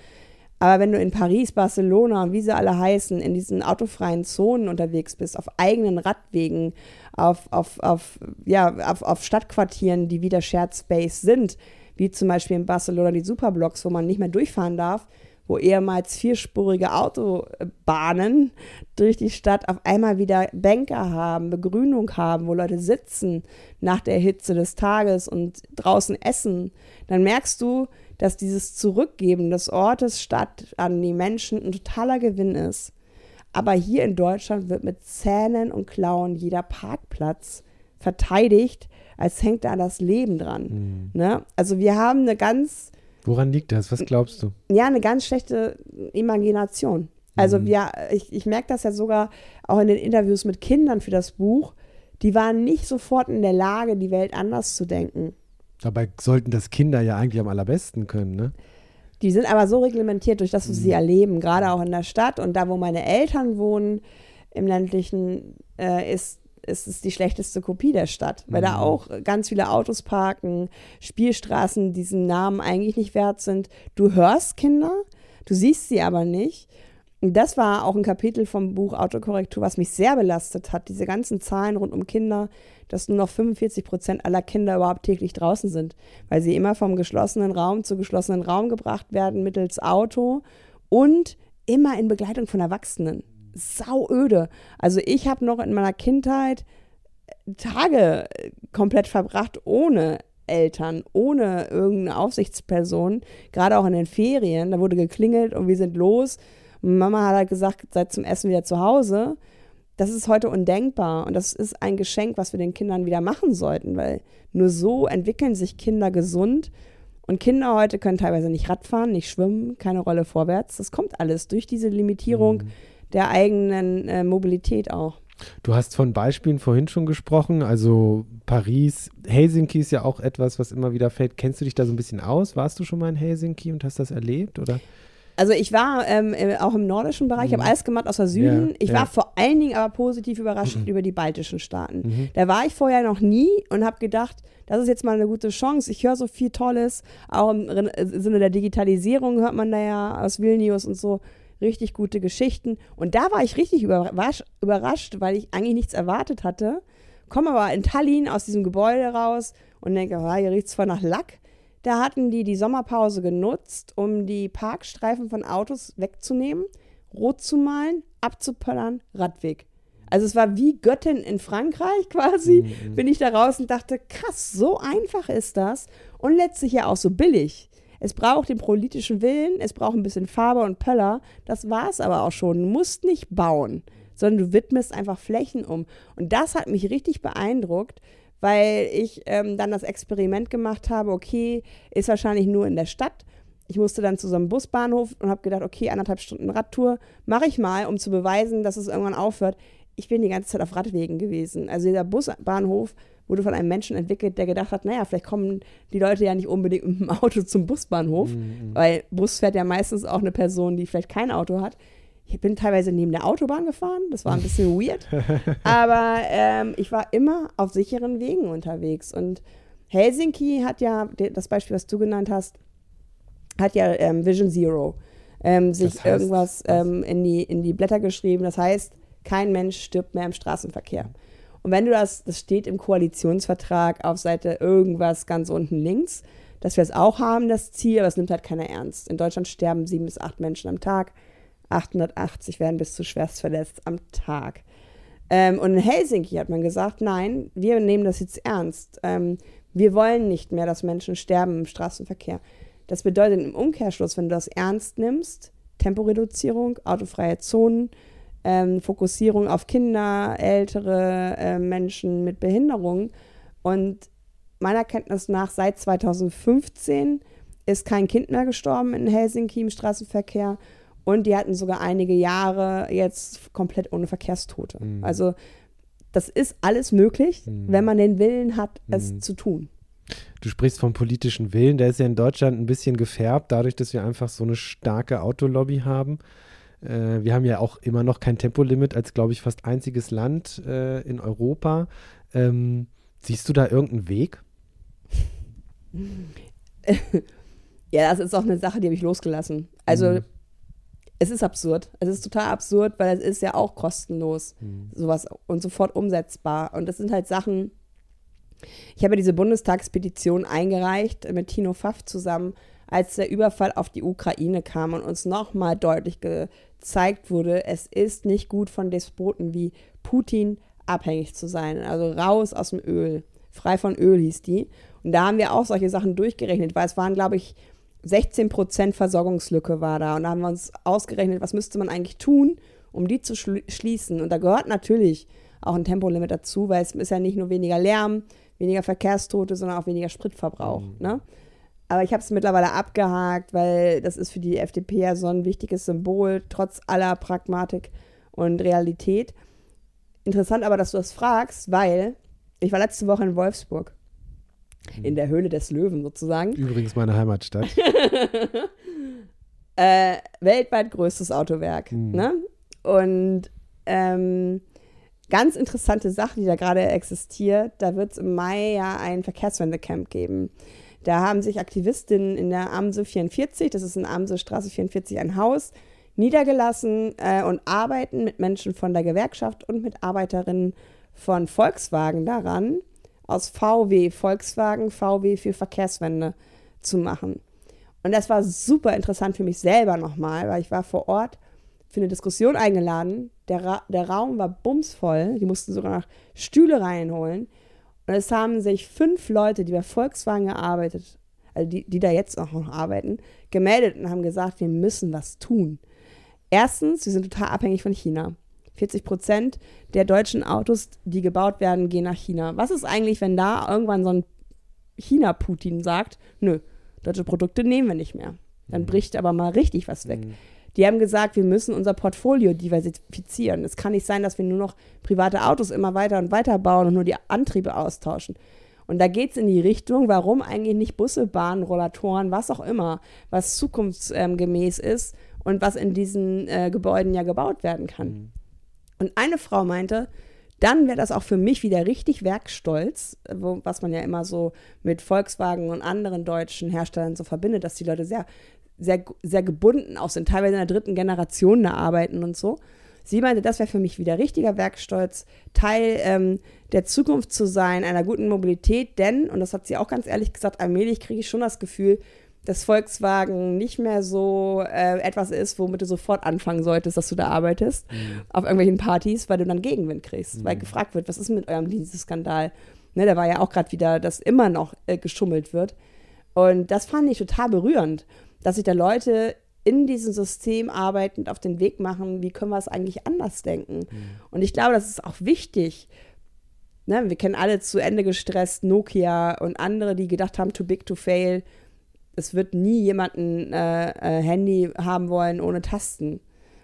Aber wenn du in Paris, Barcelona und wie sie alle heißen, in diesen autofreien Zonen unterwegs bist, auf eigenen Radwegen, auf, auf, auf, ja, auf, auf Stadtquartieren, die wieder Shared Space sind, wie zum Beispiel in Barcelona die Superblocks, wo man nicht mehr durchfahren darf, wo ehemals vierspurige Autobahnen durch die Stadt auf einmal wieder Bänke haben, Begrünung haben, wo Leute sitzen nach der Hitze des Tages und draußen essen, dann merkst du, dass dieses Zurückgeben des Ortes Stadt an die Menschen ein totaler Gewinn ist. Aber hier in Deutschland wird mit Zähnen und Klauen jeder Parkplatz verteidigt, als hängt da das Leben dran. Mhm. Ne? Also wir haben eine ganz. Woran liegt das? Was glaubst du? Ja, eine ganz schlechte Imagination. Also mhm. wir, ich, ich merke das ja sogar auch in den Interviews mit Kindern für das Buch. Die waren nicht sofort in der Lage, die Welt anders zu denken. Dabei sollten das Kinder ja eigentlich am allerbesten können, ne? Die sind aber so reglementiert, durch das wir sie mhm. erleben, gerade auch in der Stadt. Und da, wo meine Eltern wohnen, im ländlichen, äh, ist, ist es die schlechteste Kopie der Stadt, weil mhm. da auch ganz viele Autos parken, Spielstraßen diesen Namen eigentlich nicht wert sind. Du hörst Kinder, du siehst sie aber nicht. Das war auch ein Kapitel vom Buch Autokorrektur, was mich sehr belastet hat. Diese ganzen Zahlen rund um Kinder, dass nur noch 45 Prozent aller Kinder überhaupt täglich draußen sind, weil sie immer vom geschlossenen Raum zu geschlossenen Raum gebracht werden mittels Auto und immer in Begleitung von Erwachsenen. Sauöde. Also ich habe noch in meiner Kindheit Tage komplett verbracht ohne Eltern, ohne irgendeine Aufsichtsperson, gerade auch in den Ferien. Da wurde geklingelt und wir sind los Mama hat halt gesagt, seid zum Essen wieder zu Hause. Das ist heute undenkbar und das ist ein Geschenk, was wir den Kindern wieder machen sollten, weil nur so entwickeln sich Kinder gesund und Kinder heute können teilweise nicht Radfahren, nicht schwimmen, keine Rolle vorwärts. Das kommt alles durch diese Limitierung mhm. der eigenen äh, Mobilität auch. Du hast von Beispielen vorhin schon gesprochen, also Paris, Helsinki ist ja auch etwas, was immer wieder fällt. Kennst du dich da so ein bisschen aus? Warst du schon mal in Helsinki und hast das erlebt oder? Also ich war ähm, auch im nordischen Bereich, ich habe mhm. alles gemacht außer Süden. Ja, ich ja. war vor allen Dingen aber positiv überrascht mhm. über die baltischen Staaten. Mhm. Da war ich vorher noch nie und habe gedacht, das ist jetzt mal eine gute Chance. Ich höre so viel Tolles, auch im äh, Sinne der Digitalisierung hört man da ja aus Vilnius und so richtig gute Geschichten. Und da war ich richtig überrascht, überrascht weil ich eigentlich nichts erwartet hatte. Komme aber in Tallinn aus diesem Gebäude raus und denke, oh, hier riecht es voll nach Lack. Da hatten die die Sommerpause genutzt, um die Parkstreifen von Autos wegzunehmen, rot zu malen, abzupöllern, Radweg. Also es war wie Göttin in Frankreich quasi, mhm. bin ich da raus und dachte, krass, so einfach ist das und letztlich ja auch so billig. Es braucht den politischen Willen, es braucht ein bisschen Farbe und Pöller, das war es aber auch schon. Du musst nicht bauen, sondern du widmest einfach Flächen um. Und das hat mich richtig beeindruckt, weil ich ähm, dann das Experiment gemacht habe, okay, ist wahrscheinlich nur in der Stadt. Ich musste dann zu so einem Busbahnhof und habe gedacht, okay, anderthalb Stunden Radtour mache ich mal, um zu beweisen, dass es irgendwann aufhört. Ich bin die ganze Zeit auf Radwegen gewesen. Also dieser Busbahnhof wurde von einem Menschen entwickelt, der gedacht hat, naja, vielleicht kommen die Leute ja nicht unbedingt mit dem Auto zum Busbahnhof, mhm. weil Bus fährt ja meistens auch eine Person, die vielleicht kein Auto hat. Ich bin teilweise neben der Autobahn gefahren, das war ein bisschen weird, aber ähm, ich war immer auf sicheren Wegen unterwegs und Helsinki hat ja, das Beispiel, was du genannt hast, hat ja ähm, Vision Zero ähm, sich das heißt, irgendwas ähm, in, die, in die Blätter geschrieben. Das heißt, kein Mensch stirbt mehr im Straßenverkehr. Und wenn du das, das steht im Koalitionsvertrag auf Seite irgendwas ganz unten links, dass wir es auch haben, das Ziel, aber es nimmt halt keiner ernst. In Deutschland sterben sieben bis acht Menschen am Tag, 880 werden bis zu schwerst verletzt am Tag. Ähm, und in Helsinki hat man gesagt, nein, wir nehmen das jetzt ernst. Ähm, wir wollen nicht mehr, dass Menschen sterben im Straßenverkehr. Das bedeutet im Umkehrschluss, wenn du das ernst nimmst, Temporeduzierung, autofreie Zonen, ähm, Fokussierung auf Kinder, ältere äh, Menschen mit Behinderung. Und meiner Kenntnis nach seit 2015 ist kein Kind mehr gestorben in Helsinki im Straßenverkehr. Und die hatten sogar einige Jahre jetzt komplett ohne Verkehrstote. Mhm. Also das ist alles möglich, mhm. wenn man den Willen hat, es mhm. zu tun. Du sprichst vom politischen Willen, der ist ja in Deutschland ein bisschen gefärbt, dadurch, dass wir einfach so eine starke Autolobby haben. Äh, wir haben ja auch immer noch kein Tempolimit als, glaube ich, fast einziges Land äh, in Europa. Ähm, siehst du da irgendeinen Weg? ja, das ist auch eine Sache, die habe ich losgelassen. Also mhm. Es ist absurd. Es ist total absurd, weil es ist ja auch kostenlos, mhm. sowas und sofort umsetzbar. Und das sind halt Sachen. Ich habe diese Bundestagspetition eingereicht mit Tino Pfaff zusammen, als der Überfall auf die Ukraine kam und uns nochmal deutlich gezeigt wurde, es ist nicht gut von Despoten wie Putin abhängig zu sein. Also raus aus dem Öl. Frei von Öl hieß die. Und da haben wir auch solche Sachen durchgerechnet, weil es waren, glaube ich, 16 Prozent Versorgungslücke war da. Und da haben wir uns ausgerechnet, was müsste man eigentlich tun, um die zu schließen. Und da gehört natürlich auch ein Tempolimit dazu, weil es ist ja nicht nur weniger Lärm, weniger Verkehrstote, sondern auch weniger Spritverbrauch. Mhm. Ne? Aber ich habe es mittlerweile abgehakt, weil das ist für die FDP ja so ein wichtiges Symbol, trotz aller Pragmatik und Realität. Interessant aber, dass du das fragst, weil ich war letzte Woche in Wolfsburg. Mhm. In der Höhle des Löwen sozusagen. Übrigens meine Heimatstadt. äh, weltweit größtes Autowerk. Mhm. Ne? Und ähm, ganz interessante Sache, die da gerade existiert. Da wird es im Mai ja ein Verkehrswendecamp geben. Da haben sich Aktivistinnen in der Amse 44, das ist in Amse Straße 44 ein Haus, niedergelassen äh, und arbeiten mit Menschen von der Gewerkschaft und mit Arbeiterinnen von Volkswagen daran, aus VW, Volkswagen, VW für Verkehrswende zu machen. Und das war super interessant für mich selber nochmal, weil ich war vor Ort für eine Diskussion eingeladen. Der, Ra der Raum war bumsvoll. Die mussten sogar noch Stühle reinholen. Und es haben sich fünf Leute, die bei Volkswagen gearbeitet, also die, die da jetzt auch noch arbeiten, gemeldet und haben gesagt, wir müssen was tun. Erstens, wir sind total abhängig von China. 40 Prozent der deutschen Autos, die gebaut werden, gehen nach China. Was ist eigentlich, wenn da irgendwann so ein China-Putin sagt, nö, deutsche Produkte nehmen wir nicht mehr. Dann mhm. bricht aber mal richtig was weg. Mhm. Die haben gesagt, wir müssen unser Portfolio diversifizieren. Es kann nicht sein, dass wir nur noch private Autos immer weiter und weiter bauen und nur die Antriebe austauschen. Und da geht es in die Richtung, warum eigentlich nicht Busse, Bahnen, Rollatoren, was auch immer, was zukunftsgemäß ist und was in diesen äh, Gebäuden ja gebaut werden kann. Und eine Frau meinte, dann wäre das auch für mich wieder richtig Werkstolz, wo, was man ja immer so mit Volkswagen und anderen deutschen Herstellern so verbindet, dass die Leute sehr sehr, sehr gebunden auch sind, teilweise in der dritten Generation da arbeiten und so. Sie meinte, das wäre für mich wieder richtiger Werkstolz, Teil ähm, der Zukunft zu sein, einer guten Mobilität, denn, und das hat sie auch ganz ehrlich gesagt, allmählich kriege ich schon das Gefühl, dass Volkswagen nicht mehr so äh, etwas ist, womit du sofort anfangen solltest, dass du da arbeitest, mhm. auf irgendwelchen Partys, weil du dann Gegenwind kriegst, mhm. weil gefragt wird, was ist mit eurem Dienstskandal? Ne, da war ja auch gerade wieder, dass immer noch äh, geschummelt wird. Und das fand ich total berührend dass sich da Leute in diesem System arbeitend auf den Weg machen, wie können wir es eigentlich anders denken. Mhm. Und ich glaube, das ist auch wichtig. ne, wir kennen alle zu Ende gestresst Nokia und andere, die gedacht haben, too big to fail. Es wird nie jemand ein äh, äh, Handy haben wollen ohne Tasten.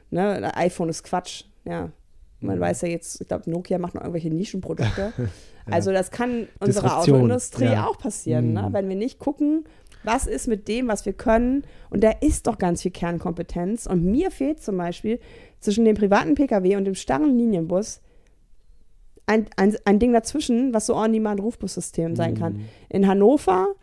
Ne? IPhone ist Quatsch. Ja, man mhm. weiß ja jetzt, ich glaube, Nokia macht noch irgendwelche Nischenprodukte. ja. Also das kann unserer Autoindustrie ja. auch passieren, ne? mhm. ne? wenn wir nicht gucken, was ist mit dem, was wir können. Und da ist doch ganz viel Kernkompetenz. Und mir fehlt zum Beispiel zwischen dem privaten Pkw und dem starren Linienbus ein, ein, ein Ding dazwischen, was so On-Demand-Rufbussystem sein kann. Mhm. In Hannover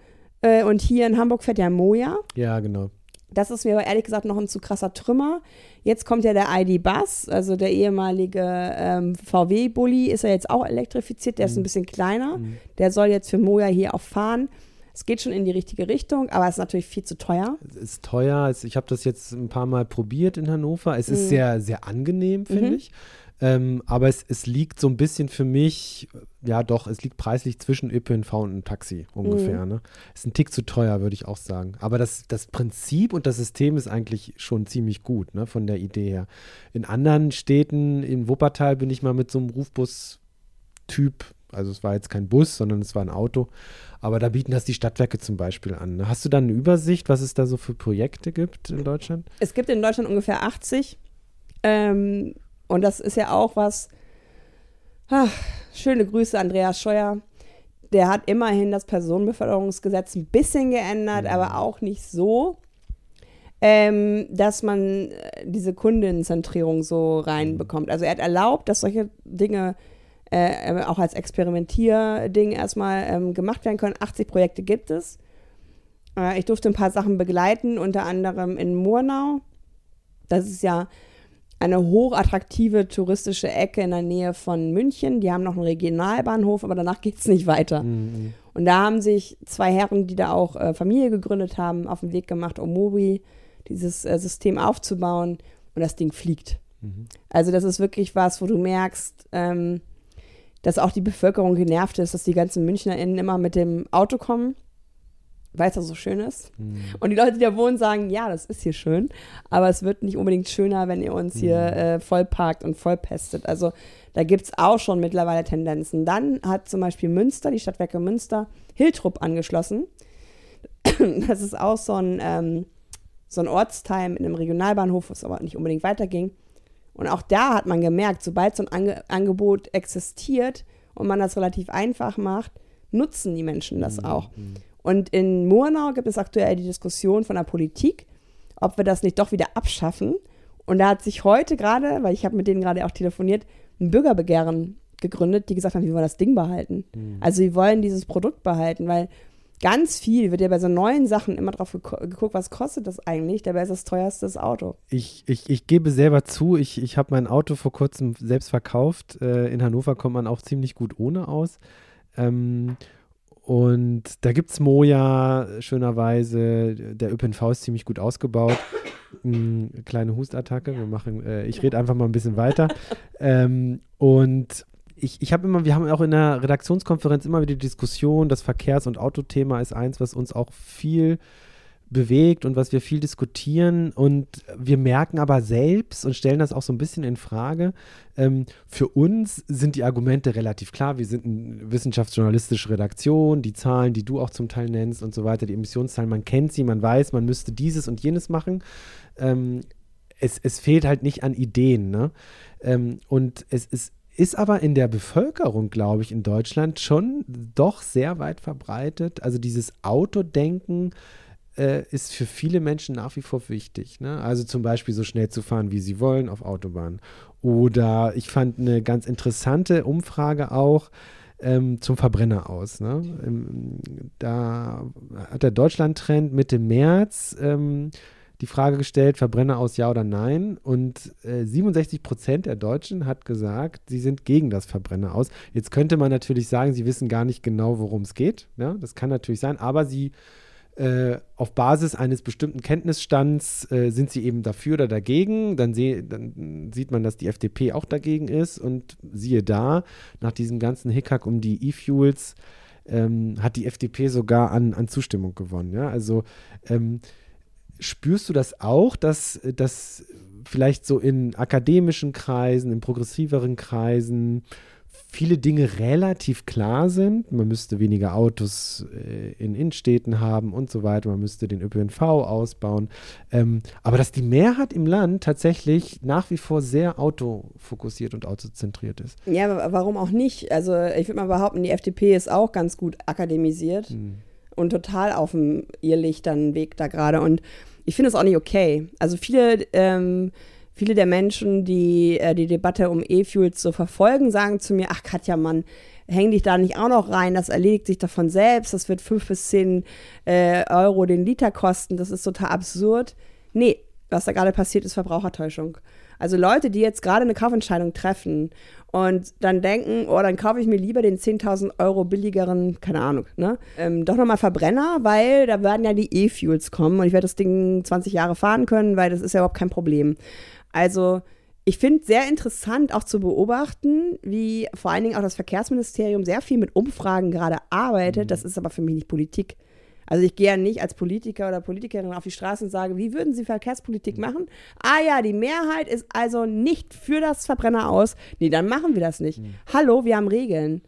äh, und hier in Hamburg fährt ja Moja. Ja, genau. Das ist mir aber ehrlich gesagt noch ein zu krasser Trümmer. Jetzt kommt ja der ID-Bus, also der ehemalige ähm, VW-Bully ist ja jetzt auch elektrifiziert, der mhm. ist ein mhm. bisschen kleiner. Mhm. Der soll jetzt für Moja hier auch fahren. Es geht schon in die richtige Richtung, aber es ist natürlich viel zu teuer. Es ist teuer. Ich habe das jetzt ein paar Mal probiert in Hannover. Es ist mhm. sehr, sehr angenehm, finde mhm. ich. Ähm, aber es, es liegt so ein bisschen für mich, ja doch, es liegt preislich zwischen ÖPNV und einem Taxi ungefähr. Mhm. Ne? Ist ein Tick zu teuer, würde ich auch sagen. Aber das, das Prinzip und das System ist eigentlich schon ziemlich gut, ne, von der Idee her. In anderen Städten, in Wuppertal bin ich mal mit so einem Rufbus-Typ, also es war jetzt kein Bus, sondern es war ein Auto, aber da bieten das die Stadtwerke zum Beispiel an. Ne? Hast du da eine Übersicht, was es da so für Projekte gibt in Deutschland? Es gibt in Deutschland ungefähr 80. Ähm, und das ist ja auch was. Ach, schöne Grüße, Andreas Scheuer. Der hat immerhin das Personenbeförderungsgesetz ein bisschen geändert, aber auch nicht so, ähm, dass man äh, diese Kundenzentrierung so reinbekommt. Also er hat erlaubt, dass solche Dinge äh, auch als Experimentierding erstmal ähm, gemacht werden können. 80 Projekte gibt es. Äh, ich durfte ein paar Sachen begleiten, unter anderem in Murnau. Das ist ja eine hochattraktive touristische Ecke in der Nähe von München. Die haben noch einen Regionalbahnhof, aber danach geht es nicht weiter. Mhm. Und da haben sich zwei Herren, die da auch äh, Familie gegründet haben, auf den Weg gemacht, um Mobi dieses äh, System aufzubauen. Und das Ding fliegt. Mhm. Also das ist wirklich was, wo du merkst, ähm, dass auch die Bevölkerung genervt ist, dass die ganzen MünchnerInnen immer mit dem Auto kommen weil es da so schön ist. Mhm. Und die Leute, die da wohnen, sagen, ja, das ist hier schön, aber es wird nicht unbedingt schöner, wenn ihr uns mhm. hier äh, vollparkt und vollpestet. Also da gibt es auch schon mittlerweile Tendenzen. Dann hat zum Beispiel Münster, die Stadtwerke Münster, Hiltrup angeschlossen. das ist auch so ein, ähm, so ein Ortsteil mit einem Regionalbahnhof, was aber nicht unbedingt weiterging. Und auch da hat man gemerkt, sobald so ein Ange Angebot existiert und man das relativ einfach macht, nutzen die Menschen das mhm. auch. Und in Murnau gibt es aktuell die Diskussion von der Politik, ob wir das nicht doch wieder abschaffen. Und da hat sich heute gerade, weil ich habe mit denen gerade auch telefoniert, ein Bürgerbegehren gegründet, die gesagt haben, wir wollen das Ding behalten. Mhm. Also sie wollen dieses Produkt behalten, weil ganz viel wird ja bei so neuen Sachen immer drauf geguckt, was kostet das eigentlich? Dabei ist das teuerste das Auto. Ich, ich, ich gebe selber zu, ich, ich habe mein Auto vor kurzem selbst verkauft. Äh, in Hannover kommt man auch ziemlich gut ohne aus. Ähm, und da gibt es Moja, schönerweise. Der ÖPNV ist ziemlich gut ausgebaut. Eine kleine Hustattacke. Wir machen, äh, ich rede einfach mal ein bisschen weiter. ähm, und ich, ich habe immer, wir haben auch in der Redaktionskonferenz immer wieder die Diskussion, das Verkehrs- und Autothema ist eins, was uns auch viel bewegt und was wir viel diskutieren. Und wir merken aber selbst und stellen das auch so ein bisschen in Frage. Ähm, für uns sind die Argumente relativ klar. Wir sind eine wissenschaftsjournalistische Redaktion. Die Zahlen, die du auch zum Teil nennst und so weiter, die Emissionszahlen, man kennt sie, man weiß, man müsste dieses und jenes machen. Ähm, es, es fehlt halt nicht an Ideen. Ne? Ähm, und es ist ist aber in der Bevölkerung, glaube ich, in Deutschland schon doch sehr weit verbreitet. Also dieses Autodenken, äh, ist für viele Menschen nach wie vor wichtig. Ne? Also zum Beispiel so schnell zu fahren, wie sie wollen auf Autobahnen. Oder ich fand eine ganz interessante Umfrage auch ähm, zum Verbrenner aus. Ne? Ähm, da hat der Deutschland-Trend Mitte März ähm, die Frage gestellt, Verbrenner aus ja oder nein. Und äh, 67 Prozent der Deutschen hat gesagt, sie sind gegen das Verbrenner aus. Jetzt könnte man natürlich sagen, sie wissen gar nicht genau, worum es geht. Ja? Das kann natürlich sein, aber sie äh, auf Basis eines bestimmten Kenntnisstands äh, sind sie eben dafür oder dagegen. Dann, dann, sieht man, dass die FDP auch dagegen ist. Und siehe da, nach diesem ganzen Hickhack um die E-Fuels ähm, hat die FDP sogar an, an Zustimmung gewonnen. Ja? Also ähm, spürst du das auch, dass, dass vielleicht so in akademischen Kreisen, in progressiveren Kreisen viele Dinge relativ klar sind. Man müsste weniger Autos äh, in Innenstädten haben und so weiter. Man müsste den ÖPNV ausbauen. Ähm, aber dass die Mehrheit im Land tatsächlich nach wie vor sehr autofokussiert und autozentriert ist. Ja, warum auch nicht? Also ich würde mal behaupten, die FDP ist auch ganz gut akademisiert hm. und total auf dem irrlichtern Weg da gerade. Und ich finde es auch nicht okay. Also viele ähm, viele der Menschen, die äh, die Debatte um E-Fuels so verfolgen, sagen zu mir, ach Katja, Mann, häng dich da nicht auch noch rein, das erledigt sich davon selbst, das wird fünf bis zehn äh, Euro den Liter kosten, das ist total absurd. Nee, was da gerade passiert, ist Verbrauchertäuschung. Also Leute, die jetzt gerade eine Kaufentscheidung treffen und dann denken, oh, dann kaufe ich mir lieber den 10.000 Euro billigeren, keine Ahnung, ne, ähm, doch nochmal Verbrenner, weil da werden ja die E-Fuels kommen und ich werde das Ding 20 Jahre fahren können, weil das ist ja überhaupt kein Problem. Also ich finde sehr interessant auch zu beobachten, wie vor allen Dingen auch das Verkehrsministerium sehr viel mit Umfragen gerade arbeitet. Das mhm. ist aber für mich nicht Politik. Also ich gehe ja nicht als Politiker oder Politikerin auf die Straße und sage, wie würden Sie Verkehrspolitik machen? Ah ja, die Mehrheit ist also nicht für das Verbrenner aus. Nee, dann machen wir das nicht. Mhm. Hallo, wir haben Regeln.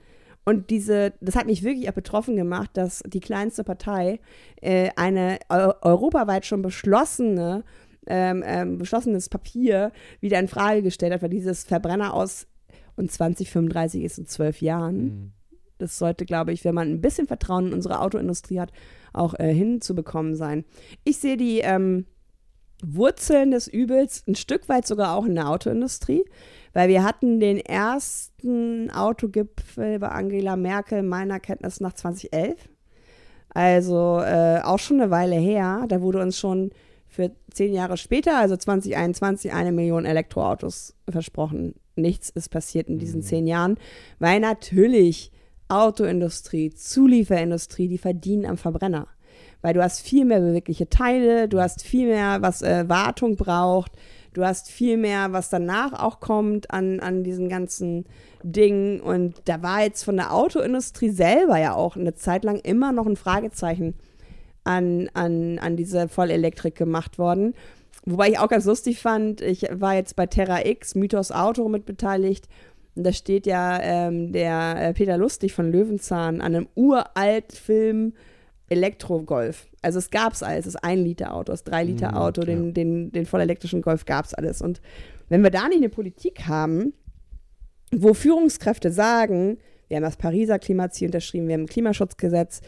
Und diese, das hat mich wirklich auch betroffen gemacht, dass die kleinste Partei äh, eine europaweit schon beschlossene ähm, ähm, beschlossenes Papier wieder in Frage gestellt hat, weil dieses Verbrenner aus und 2035 ist in zwölf Jahren. Mhm. Das sollte, glaube ich, wenn man ein bisschen Vertrauen in unsere Autoindustrie hat, auch äh, hinzubekommen sein. Ich sehe die ähm, Wurzeln des Übels ein Stück weit sogar auch in der Autoindustrie, weil wir hatten den ersten Autogipfel bei Angela Merkel meiner Kenntnis nach 2011. Also äh, auch schon eine Weile her. Da wurde uns schon für zehn Jahre später, also 2021, eine Million Elektroautos versprochen. Nichts ist passiert in diesen mhm. zehn Jahren, weil natürlich Autoindustrie, Zulieferindustrie, die verdienen am Verbrenner. Weil du hast viel mehr bewegliche Teile, du hast viel mehr, was äh, Wartung braucht, du hast viel mehr, was danach auch kommt an, an diesen ganzen Dingen. Und da war jetzt von der Autoindustrie selber ja auch eine Zeit lang immer noch ein Fragezeichen an, an, an diese Vollelektrik gemacht worden. Wobei ich auch ganz lustig fand, ich war jetzt bei Terra X, Mythos Auto mit beteiligt. Und da steht ja ähm, der äh, Peter Lustig von Löwenzahn an einem uralt Film Elektro-Golf. Also es gab es alles, das 1-Liter-Auto, das 3-Liter-Auto, mhm, den, den, den vollelektrischen Golf gab es alles. Und wenn wir da nicht eine Politik haben, wo Führungskräfte sagen, wir haben das Pariser Klimaziel unterschrieben, wir haben ein Klimaschutzgesetz,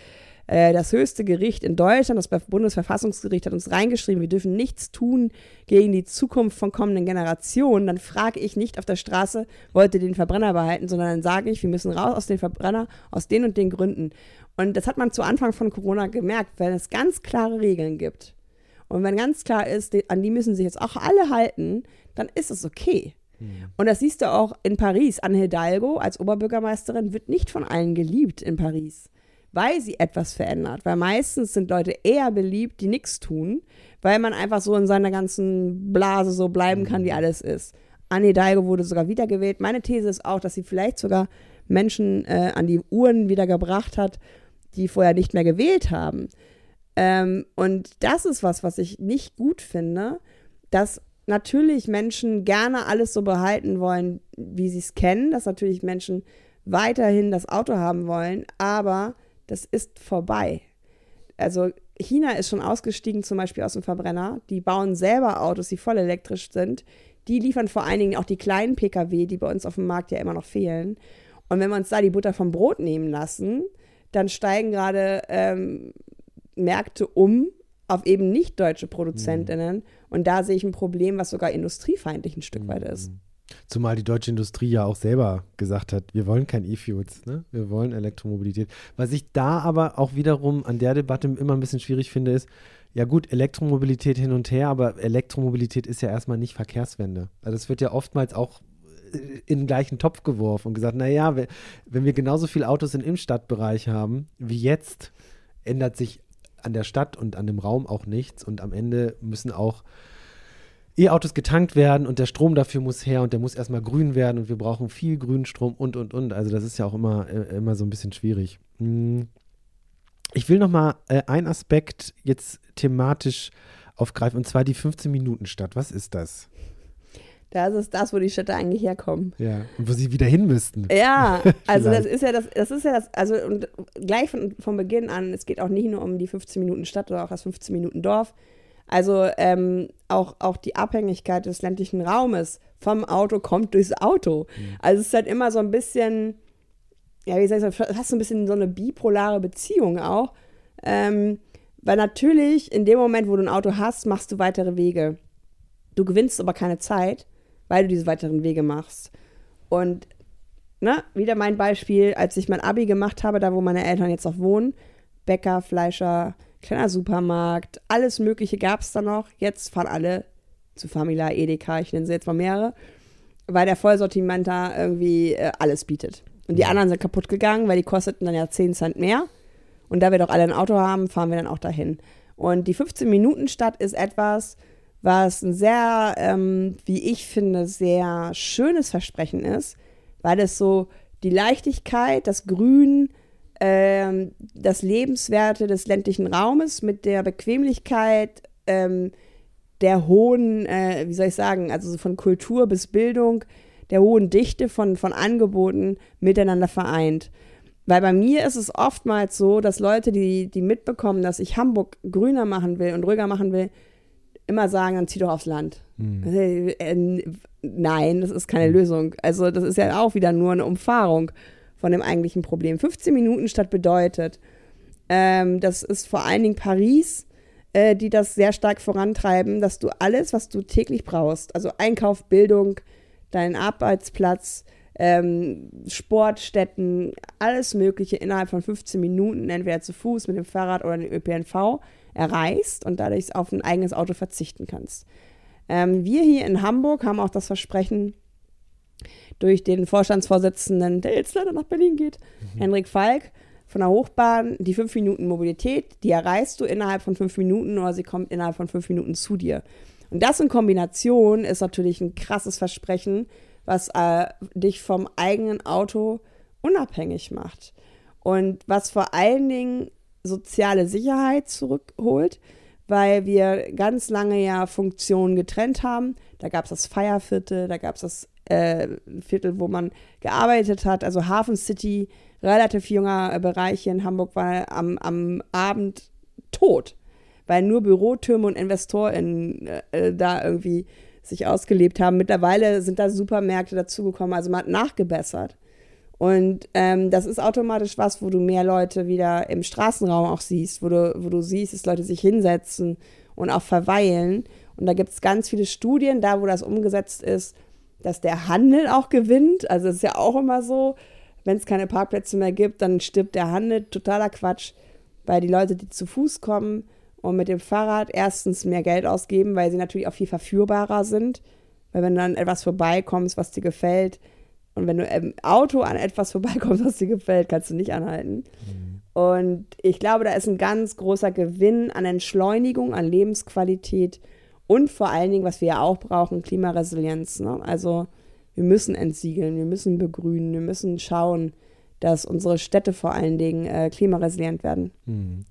äh, das höchste Gericht in Deutschland, das Bundesverfassungsgericht, hat uns reingeschrieben, wir dürfen nichts tun gegen die Zukunft von kommenden Generationen. Dann frage ich nicht auf der Straße, wollt ihr den Verbrenner behalten, sondern dann sage ich, wir müssen raus aus dem Verbrenner aus den und den Gründen. Und das hat man zu Anfang von Corona gemerkt, wenn es ganz klare Regeln gibt. Und wenn ganz klar ist, an die müssen sich jetzt auch alle halten, dann ist es okay. Hm. Und das siehst du auch in Paris. Anne Hidalgo als Oberbürgermeisterin wird nicht von allen geliebt in Paris weil sie etwas verändert. Weil meistens sind Leute eher beliebt, die nichts tun, weil man einfach so in seiner ganzen Blase so bleiben kann, wie mhm. alles ist. Anne Hidalgo wurde sogar wiedergewählt. Meine These ist auch, dass sie vielleicht sogar Menschen äh, an die Uhren wieder gebracht hat, die vorher nicht mehr gewählt haben. Ähm, und das ist was, was ich nicht gut finde, dass natürlich Menschen gerne alles so behalten wollen, wie sie es kennen, dass natürlich Menschen weiterhin das Auto haben wollen, aber das ist vorbei. Also China ist schon ausgestiegen, zum Beispiel aus dem Verbrenner. Die bauen selber Autos, die voll elektrisch sind. Die liefern vor allen Dingen auch die kleinen Pkw, die bei uns auf dem Markt ja immer noch fehlen. Und wenn wir uns da die Butter vom Brot nehmen lassen, dann steigen gerade ähm, Märkte um auf eben nicht deutsche Produzentinnen. Mhm. Und da sehe ich ein Problem, was sogar industriefeindlich ein Stück weit ist. Zumal die deutsche Industrie ja auch selber gesagt hat, wir wollen kein E-Fuels, ne? wir wollen Elektromobilität. Was ich da aber auch wiederum an der Debatte immer ein bisschen schwierig finde, ist, ja gut, Elektromobilität hin und her, aber Elektromobilität ist ja erstmal nicht Verkehrswende. Also es wird ja oftmals auch äh, in den gleichen Topf geworfen und gesagt, naja, wenn wir genauso viele Autos im Innenstadtbereich haben wie jetzt, ändert sich an der Stadt und an dem Raum auch nichts und am Ende müssen auch E-Autos getankt werden und der Strom dafür muss her und der muss erstmal grün werden und wir brauchen viel grünen Strom und und und. Also das ist ja auch immer, äh, immer so ein bisschen schwierig. Hm. Ich will noch mal äh, einen Aspekt jetzt thematisch aufgreifen und zwar die 15 Minuten Stadt. Was ist das? Das ist das, wo die Städte eigentlich herkommen. Ja, und wo sie wieder hin müssten. Ja, also das ist ja das, das ist ja das, also und gleich von, von Beginn an, es geht auch nicht nur um die 15 Minuten Stadt oder auch das 15 Minuten Dorf. Also ähm, auch, auch die Abhängigkeit des ländlichen Raumes vom Auto kommt durchs Auto. Mhm. Also es ist halt immer so ein bisschen, ja, wie sagen, fast so ein bisschen so eine bipolare Beziehung auch. Ähm, weil natürlich in dem Moment, wo du ein Auto hast, machst du weitere Wege. Du gewinnst aber keine Zeit weil du diese weiteren Wege machst. Und ne, wieder mein Beispiel, als ich mein Abi gemacht habe, da wo meine Eltern jetzt auch wohnen, Bäcker, Fleischer, kleiner Supermarkt, alles Mögliche gab es da noch. Jetzt fahren alle zu Famila, Edeka, ich nenne sie jetzt mal mehrere, weil der Vollsortiment da irgendwie äh, alles bietet. Und die anderen sind kaputt gegangen, weil die kosteten dann ja 10 Cent mehr. Und da wir doch alle ein Auto haben, fahren wir dann auch dahin. Und die 15-Minuten-Stadt ist etwas, was ein sehr, ähm, wie ich finde, sehr schönes Versprechen ist, weil es so die Leichtigkeit, das Grün, ähm, das Lebenswerte des ländlichen Raumes mit der Bequemlichkeit ähm, der hohen, äh, wie soll ich sagen, also von Kultur bis Bildung, der hohen Dichte von, von Angeboten miteinander vereint. Weil bei mir ist es oftmals so, dass Leute, die, die mitbekommen, dass ich Hamburg grüner machen will und ruhiger machen will, immer sagen, dann zieh doch aufs Land. Mhm. Äh, nein, das ist keine hm. Lösung. Also das ist ja auch wieder nur eine Umfahrung von dem eigentlichen Problem. 15 Minuten statt bedeutet, ähm, das ist vor allen Dingen Paris, äh, die das sehr stark vorantreiben, dass du alles, was du täglich brauchst, also Einkauf, Bildung, deinen Arbeitsplatz, ähm, Sportstätten, alles Mögliche innerhalb von 15 Minuten, entweder zu Fuß, mit dem Fahrrad oder dem ÖPNV, erreichst und dadurch auf ein eigenes Auto verzichten kannst. Ähm, wir hier in Hamburg haben auch das Versprechen durch den Vorstandsvorsitzenden, der jetzt leider nach Berlin geht, mhm. Henrik Falk, von der Hochbahn, die 5 Minuten Mobilität, die erreichst du innerhalb von 5 Minuten oder sie kommt innerhalb von 5 Minuten zu dir. Und das in Kombination ist natürlich ein krasses Versprechen, was äh, dich vom eigenen Auto unabhängig macht. Und was vor allen Dingen soziale Sicherheit zurückholt, weil wir ganz lange ja Funktionen getrennt haben. Da gab es das Feierviertel, da gab es das äh, Viertel, wo man gearbeitet hat, also Hafen City, relativ junger äh, Bereich hier in Hamburg war am, am Abend tot, weil nur Bürotürme und InvestorInnen äh, da irgendwie sich ausgelebt haben. Mittlerweile sind da Supermärkte dazugekommen, also man hat nachgebessert. Und ähm, das ist automatisch was, wo du mehr Leute wieder im Straßenraum auch siehst, wo du, wo du siehst, dass Leute sich hinsetzen und auch verweilen. Und da gibt es ganz viele Studien, da wo das umgesetzt ist, dass der Handel auch gewinnt. Also es ist ja auch immer so, wenn es keine Parkplätze mehr gibt, dann stirbt der Handel. Totaler Quatsch, weil die Leute, die zu Fuß kommen und mit dem Fahrrad erstens mehr Geld ausgeben, weil sie natürlich auch viel verführbarer sind. Weil wenn dann etwas vorbeikommst, was dir gefällt, und wenn du im Auto an etwas vorbeikommst, was dir gefällt, kannst du nicht anhalten. Mhm. Und ich glaube, da ist ein ganz großer Gewinn an Entschleunigung, an Lebensqualität und vor allen Dingen, was wir ja auch brauchen, Klimaresilienz. Ne? Also wir müssen entsiegeln, wir müssen begrünen, wir müssen schauen, dass unsere Städte vor allen Dingen äh, klimaresilient werden. Mhm.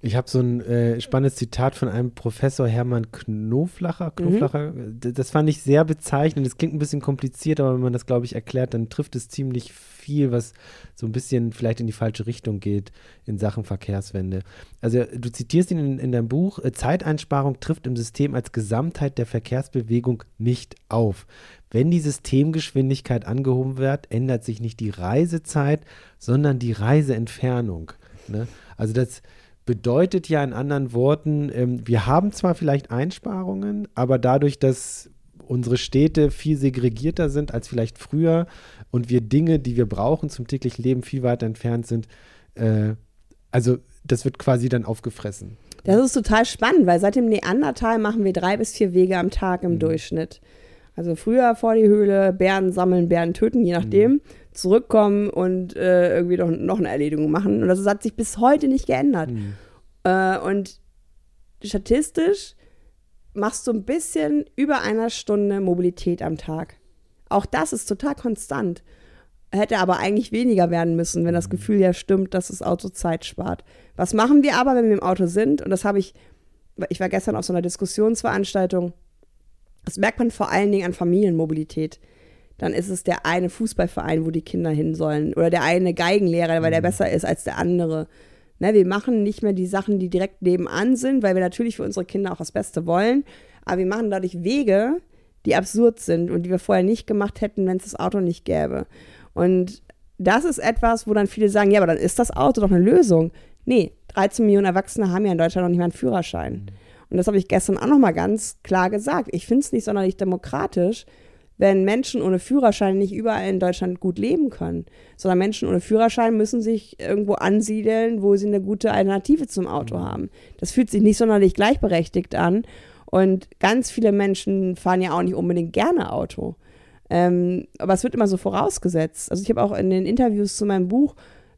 Ich habe so ein äh, spannendes Zitat von einem Professor Hermann Knoflacher. Knoflacher. Mhm. Das fand ich sehr bezeichnend. Das klingt ein bisschen kompliziert, aber wenn man das, glaube ich, erklärt, dann trifft es ziemlich viel, was so ein bisschen vielleicht in die falsche Richtung geht in Sachen Verkehrswende. Also du zitierst ihn in, in deinem Buch, äh, Zeiteinsparung trifft im System als Gesamtheit der Verkehrsbewegung nicht auf. Wenn die Systemgeschwindigkeit angehoben wird, ändert sich nicht die Reisezeit, sondern die Reiseentfernung. Ne? Also das bedeutet ja in anderen Worten, ähm, wir haben zwar vielleicht Einsparungen, aber dadurch, dass unsere Städte viel segregierter sind als vielleicht früher und wir Dinge, die wir brauchen zum täglichen Leben, viel weiter entfernt sind, äh, also das wird quasi dann aufgefressen. Das ist total spannend, weil seit dem Neandertal machen wir drei bis vier Wege am Tag im mhm. Durchschnitt. Also früher vor die Höhle, Bären sammeln, Bären töten, je nachdem. Mhm zurückkommen und äh, irgendwie noch, noch eine Erledigung machen. Und das hat sich bis heute nicht geändert. Mhm. Äh, und statistisch machst du ein bisschen über einer Stunde Mobilität am Tag. Auch das ist total konstant. Hätte aber eigentlich weniger werden müssen, wenn das mhm. Gefühl ja stimmt, dass das Auto Zeit spart. Was machen wir aber, wenn wir im Auto sind? Und das habe ich, ich war gestern auf so einer Diskussionsveranstaltung Das merkt man vor allen Dingen an Familienmobilität. Dann ist es der eine Fußballverein, wo die Kinder hin sollen. Oder der eine Geigenlehrer, weil der mhm. besser ist als der andere. Ne, wir machen nicht mehr die Sachen, die direkt nebenan sind, weil wir natürlich für unsere Kinder auch das Beste wollen. Aber wir machen dadurch Wege, die absurd sind und die wir vorher nicht gemacht hätten, wenn es das Auto nicht gäbe. Und das ist etwas, wo dann viele sagen, ja, aber dann ist das Auto doch eine Lösung. Nee, 13 Millionen Erwachsene haben ja in Deutschland noch nicht mal einen Führerschein. Mhm. Und das habe ich gestern auch noch mal ganz klar gesagt. Ich finde es nicht sonderlich demokratisch, wenn Menschen ohne Führerschein nicht überall in Deutschland gut leben können, sondern Menschen ohne Führerschein müssen sich irgendwo ansiedeln, wo sie eine gute Alternative zum Auto mhm. haben. Das fühlt sich nicht sonderlich gleichberechtigt an. Und ganz viele Menschen fahren ja auch nicht unbedingt gerne Auto. Ähm, aber es wird immer so vorausgesetzt. Also ich habe auch in den Interviews zu meinem Buch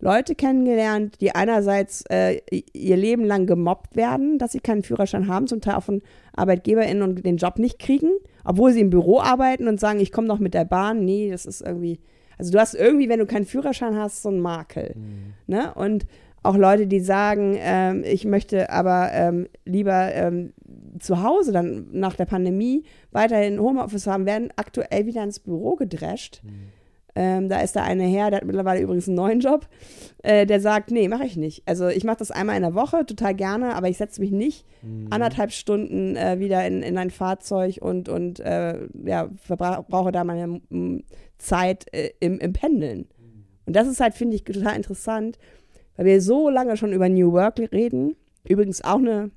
Leute kennengelernt, die einerseits äh, ihr Leben lang gemobbt werden, dass sie keinen Führerschein haben, zum Teil auch von ArbeitgeberInnen und den Job nicht kriegen, obwohl sie im Büro arbeiten und sagen, ich komme noch mit der Bahn. Nee, das ist irgendwie, also du hast irgendwie, wenn du keinen Führerschein hast, so einen Makel. Mhm. Ne? Und auch Leute, die sagen, ähm, ich möchte aber ähm, lieber ähm, zu Hause dann nach der Pandemie weiterhin Homeoffice haben, werden aktuell wieder ins Büro gedrescht. Mhm ähm, da ist da eine her, der hat mittlerweile übrigens einen neuen Job, äh, der sagt, nee, mache ich nicht. Also ich mache das einmal in der Woche, total gerne, aber ich setze mich nicht mhm. anderthalb Stunden äh, wieder in, in ein Fahrzeug und, und äh, ja, verbrauche da meine m, Zeit äh, im, im Pendeln. Und das ist halt, finde ich, total interessant, weil wir so lange schon über New Work reden. Übrigens auch eine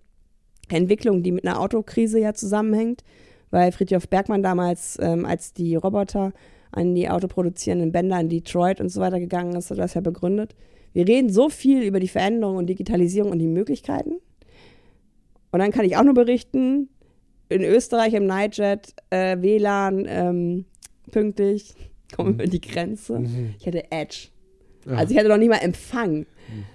Entwicklung, die mit einer Autokrise ja zusammenhängt, weil Friedhof Bergmann damals, ähm, als die Roboter an die autoproduzierenden Bänder in Detroit und so weiter gegangen ist, hat das ja begründet. Wir reden so viel über die Veränderung und Digitalisierung und die Möglichkeiten. Und dann kann ich auch nur berichten, in Österreich im Nightjet, äh, WLAN, ähm, pünktlich, kommen wir mhm. über die Grenze. Mhm. Ich hatte Edge. Ja. Also ich hatte noch nicht mal Empfang. Mhm.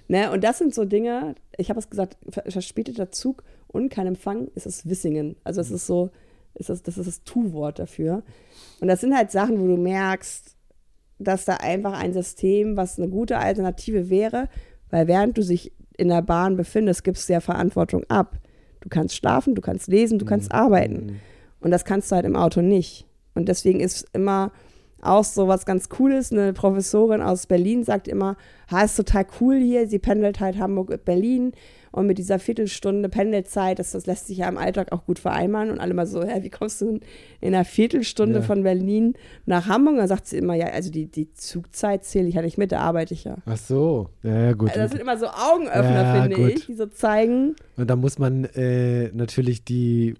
Ne? Und das sind so Dinge, ich habe es gesagt, verspäteter Zug und kein Empfang ist es Wissingen. Also es mhm. ist so, ist das, das ist das Tu-Wort dafür. Und das sind halt Sachen, wo du merkst, dass da einfach ein System, was eine gute Alternative wäre, weil während du dich in der Bahn befindest, gibst du ja Verantwortung ab. Du kannst schlafen, du kannst lesen, du kannst mhm. arbeiten. Mhm. Und das kannst du halt im Auto nicht. Und deswegen ist immer auch so was ganz Cooles. Eine Professorin aus Berlin sagt immer, ha, ist total cool hier. Sie pendelt halt Hamburg-Berlin. Und mit dieser Viertelstunde Pendelzeit, das, das lässt sich ja im Alltag auch gut vereinbaren. Und alle mal so, hä, wie kommst du in einer Viertelstunde ja. von Berlin nach Hamburg? Und dann sagt sie immer, ja, also die, die Zugzeit zähle ich ja nicht mit, da arbeite ich ja. Ach so, ja, ja gut. Also das sind immer so Augenöffner, ja, finde gut. ich, die so zeigen. Und da muss man äh, natürlich die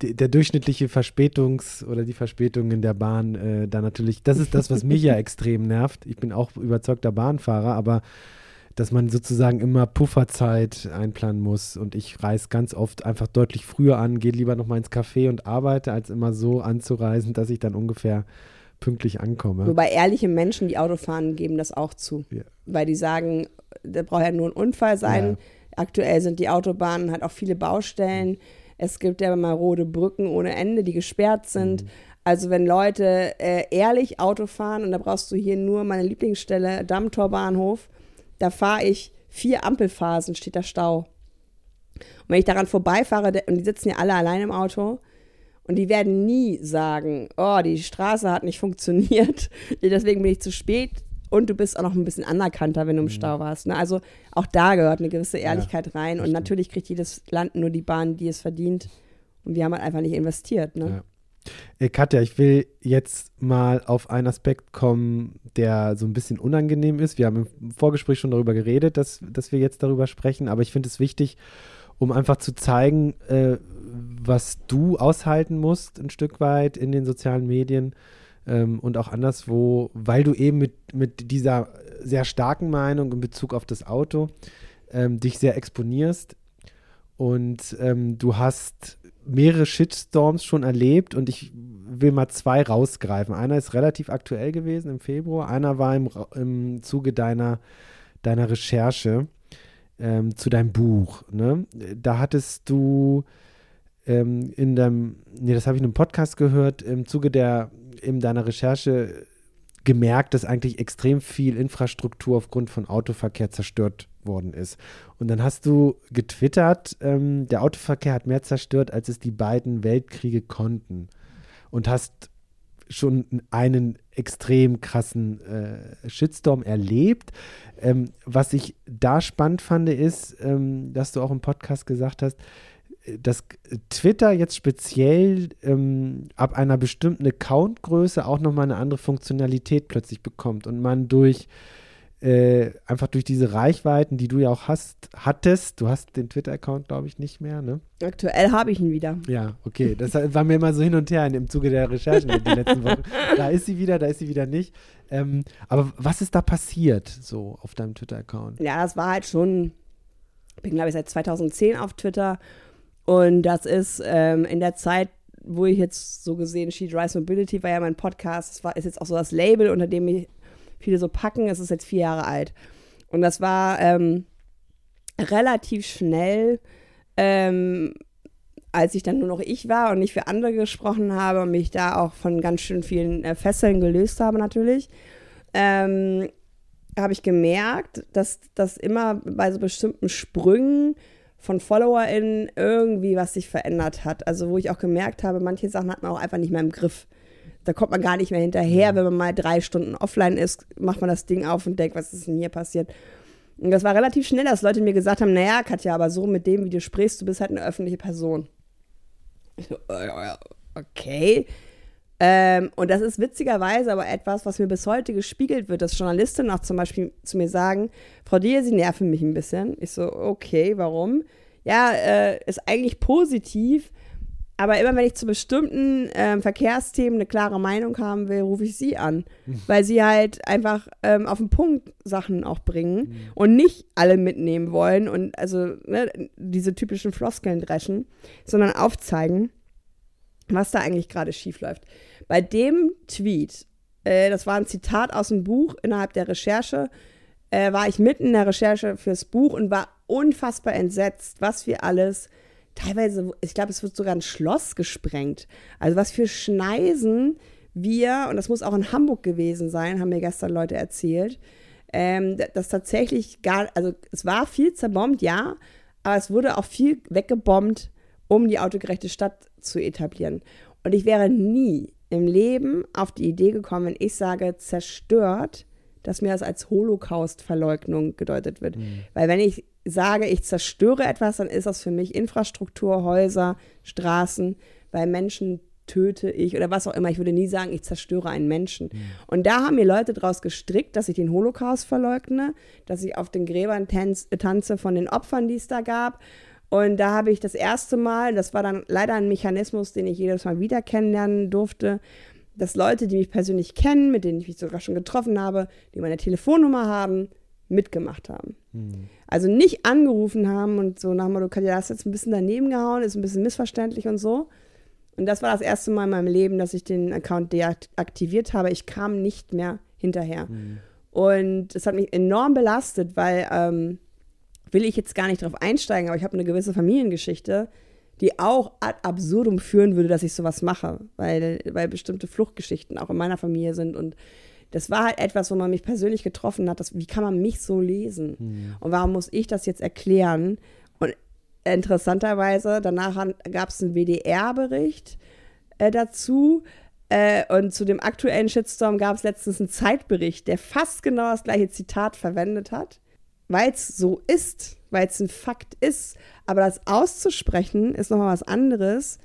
der durchschnittliche Verspätungs- oder die Verspätung in der Bahn äh, da natürlich, das ist das, was mich ja extrem nervt. Ich bin auch überzeugter Bahnfahrer, aber dass man sozusagen immer Pufferzeit einplanen muss. Und ich reise ganz oft einfach deutlich früher an, gehe lieber noch mal ins Café und arbeite, als immer so anzureisen, dass ich dann ungefähr pünktlich ankomme. Wobei ehrliche Menschen, die Auto fahren, geben das auch zu. Ja. Weil die sagen, da braucht ja nur ein Unfall sein. Ja. Aktuell sind die Autobahnen halt auch viele Baustellen. Es gibt ja marode Brücken ohne Ende, die gesperrt sind. Mhm. Also wenn Leute äh, ehrlich Auto fahren, und da brauchst du hier nur meine Lieblingsstelle, Dammtorbahnhof, da fahre ich vier Ampelphasen, steht da Stau. Und wenn ich daran vorbeifahre, und die sitzen ja alle allein im Auto, und die werden nie sagen, oh, die Straße hat nicht funktioniert, deswegen bin ich zu spät. Und du bist auch noch ein bisschen anerkannter, wenn du im mhm. Stau warst. Ne? Also auch da gehört eine gewisse Ehrlichkeit ja, rein. Und natürlich kriegt jedes Land nur die Bahn, die es verdient. Und wir haben halt einfach nicht investiert. Ne? Ja. Äh, Katja, ich will jetzt mal auf einen Aspekt kommen, der so ein bisschen unangenehm ist. Wir haben im Vorgespräch schon darüber geredet, dass, dass wir jetzt darüber sprechen, aber ich finde es wichtig, um einfach zu zeigen, äh, was du aushalten musst, ein Stück weit in den sozialen Medien ähm, und auch anderswo, weil du eben mit, mit dieser sehr starken Meinung in Bezug auf das Auto ähm, dich sehr exponierst. Und ähm, du hast mehrere Shitstorms schon erlebt und ich will mal zwei rausgreifen. Einer ist relativ aktuell gewesen im Februar, einer war im, im Zuge deiner, deiner Recherche ähm, zu deinem Buch. Ne? Da hattest du ähm, in deinem, nee, das habe ich in einem Podcast gehört, im Zuge der, in deiner Recherche gemerkt, dass eigentlich extrem viel Infrastruktur aufgrund von Autoverkehr zerstört worden ist. Und dann hast du getwittert, ähm, der Autoverkehr hat mehr zerstört, als es die beiden Weltkriege konnten. und hast schon einen extrem krassen äh, Shitstorm erlebt. Ähm, was ich da spannend fand, ist, ähm, dass du auch im Podcast gesagt hast, dass Twitter jetzt speziell ähm, ab einer bestimmten Accountgröße auch nochmal eine andere Funktionalität plötzlich bekommt und man durch äh, einfach durch diese Reichweiten, die du ja auch hast, hattest, du hast den Twitter-Account, glaube ich, nicht mehr, ne? Aktuell habe ich ihn wieder. Ja, okay. Das war mir immer so hin und her im Zuge der Recherchen in den letzten Wochen. Da ist sie wieder, da ist sie wieder nicht. Ähm, aber was ist da passiert, so auf deinem Twitter-Account? Ja, das war halt schon, ich bin, glaube ich, seit 2010 auf Twitter und das ist ähm, in der Zeit, wo ich jetzt so gesehen, She Drives Mobility war ja mein Podcast, das war, ist jetzt auch so das Label, unter dem ich viele so packen. Es ist jetzt vier Jahre alt. Und das war ähm, relativ schnell, ähm, als ich dann nur noch ich war und nicht für andere gesprochen habe und mich da auch von ganz schön vielen äh, Fesseln gelöst habe natürlich, ähm, habe ich gemerkt, dass das immer bei so bestimmten Sprüngen von FollowerInnen irgendwie was sich verändert hat. Also wo ich auch gemerkt habe, manche Sachen hat man auch einfach nicht mehr im Griff. Da kommt man gar nicht mehr hinterher. Wenn man mal drei Stunden offline ist, macht man das Ding auf und denkt, was ist denn hier passiert? Und das war relativ schnell, dass Leute mir gesagt haben, naja, Katja, aber so mit dem, wie du sprichst, du bist halt eine öffentliche Person. Ich so, äh, okay. Ähm, und das ist witzigerweise aber etwas, was mir bis heute gespiegelt wird, dass Journalistinnen auch zum Beispiel zu mir sagen, Frau Dier, Sie nerven mich ein bisschen. Ich so, okay, warum? Ja, äh, ist eigentlich positiv, aber immer wenn ich zu bestimmten ähm, Verkehrsthemen eine klare Meinung haben will, rufe ich sie an, mhm. weil sie halt einfach ähm, auf den Punkt Sachen auch bringen mhm. und nicht alle mitnehmen wollen und also ne, diese typischen Floskeln dreschen, sondern aufzeigen, was da eigentlich gerade schief läuft. Bei dem Tweet, äh, das war ein Zitat aus dem Buch innerhalb der Recherche, äh, war ich mitten in der Recherche fürs Buch und war unfassbar entsetzt, was wir alles, teilweise, ich glaube, es wird sogar ein Schloss gesprengt. Also was für Schneisen wir, und das muss auch in Hamburg gewesen sein, haben mir gestern Leute erzählt, ähm, dass tatsächlich gar, also es war viel zerbombt, ja, aber es wurde auch viel weggebombt, um die autogerechte Stadt zu etablieren. Und ich wäre nie im Leben auf die Idee gekommen, wenn ich sage zerstört, dass mir das als Holocaust-Verleugnung gedeutet wird. Mhm. Weil wenn ich sage, ich zerstöre etwas, dann ist das für mich Infrastruktur, Häuser, Straßen, weil Menschen töte ich oder was auch immer. Ich würde nie sagen, ich zerstöre einen Menschen. Mhm. Und da haben mir Leute daraus gestrickt, dass ich den Holocaust verleugne, dass ich auf den Gräbern tanze von den Opfern, die es da gab und da habe ich das erste Mal, das war dann leider ein Mechanismus, den ich jedes Mal wieder kennenlernen durfte, dass Leute, die mich persönlich kennen, mit denen ich mich sogar schon getroffen habe, die meine Telefonnummer haben, mitgemacht haben. Mhm. Also nicht angerufen haben und so nach dem Motto, Katja, hast jetzt ein bisschen daneben gehauen, ist ein bisschen missverständlich und so. Und das war das erste Mal in meinem Leben, dass ich den Account deaktiviert habe. Ich kam nicht mehr hinterher. Mhm. Und es hat mich enorm belastet, weil ähm, will ich jetzt gar nicht drauf einsteigen, aber ich habe eine gewisse Familiengeschichte, die auch ad absurdum führen würde, dass ich sowas mache, weil, weil bestimmte Fluchtgeschichten auch in meiner Familie sind und das war halt etwas, wo man mich persönlich getroffen hat. Das, wie kann man mich so lesen? Mhm. Und warum muss ich das jetzt erklären? Und interessanterweise, danach gab es einen WDR-Bericht äh, dazu. Äh, und zu dem aktuellen Shitstorm gab es letztens einen Zeitbericht, der fast genau das gleiche Zitat verwendet hat weil es so ist, weil es ein Fakt ist. Aber das auszusprechen ist nochmal was anderes,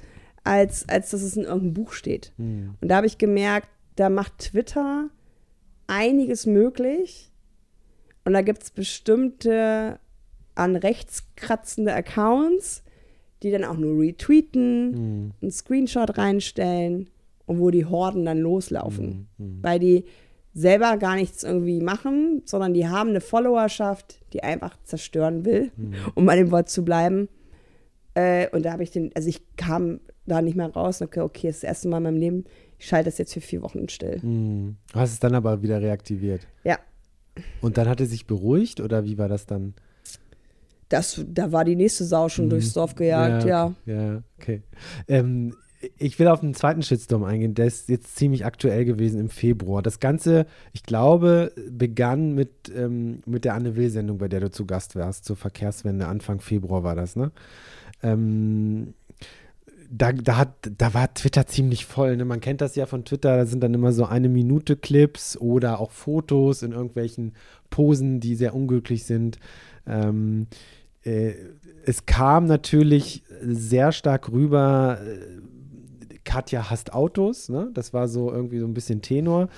als, als dass es in irgendeinem Buch steht. Mhm. Und da habe ich gemerkt, da macht Twitter einiges möglich. Und da gibt es bestimmte an rechts kratzende Accounts, die dann auch nur retweeten, mhm. einen Screenshot reinstellen und wo die Horden dann loslaufen. Mhm. Weil die selber gar nichts irgendwie machen, sondern die haben eine Followerschaft, die einfach zerstören will, mhm. um bei dem Wort zu bleiben. Äh, und da habe ich den, also ich kam da nicht mehr raus und okay, okay, das, ist das erste Mal in meinem Leben, ich schalte das jetzt für vier Wochen still. Mhm. Du hast es dann aber wieder reaktiviert. Ja. Und dann hat er sich beruhigt oder wie war das dann? Das, da war die nächste Sau schon mhm. durchs Dorf gejagt, ja. Ja, ja okay. Ähm, ich will auf den zweiten Shitstorm eingehen. Der ist jetzt ziemlich aktuell gewesen im Februar. Das Ganze, ich glaube, begann mit, ähm, mit der Anne Will-Sendung, bei der du zu Gast warst, zur Verkehrswende. Anfang Februar war das, ne? Ähm, da, da, hat, da war Twitter ziemlich voll. Ne? Man kennt das ja von Twitter, da sind dann immer so eine Minute Clips oder auch Fotos in irgendwelchen Posen, die sehr unglücklich sind. Ähm, äh, es kam natürlich sehr stark rüber, äh, Katja hasst Autos, ne? das war so irgendwie so ein bisschen Tenor,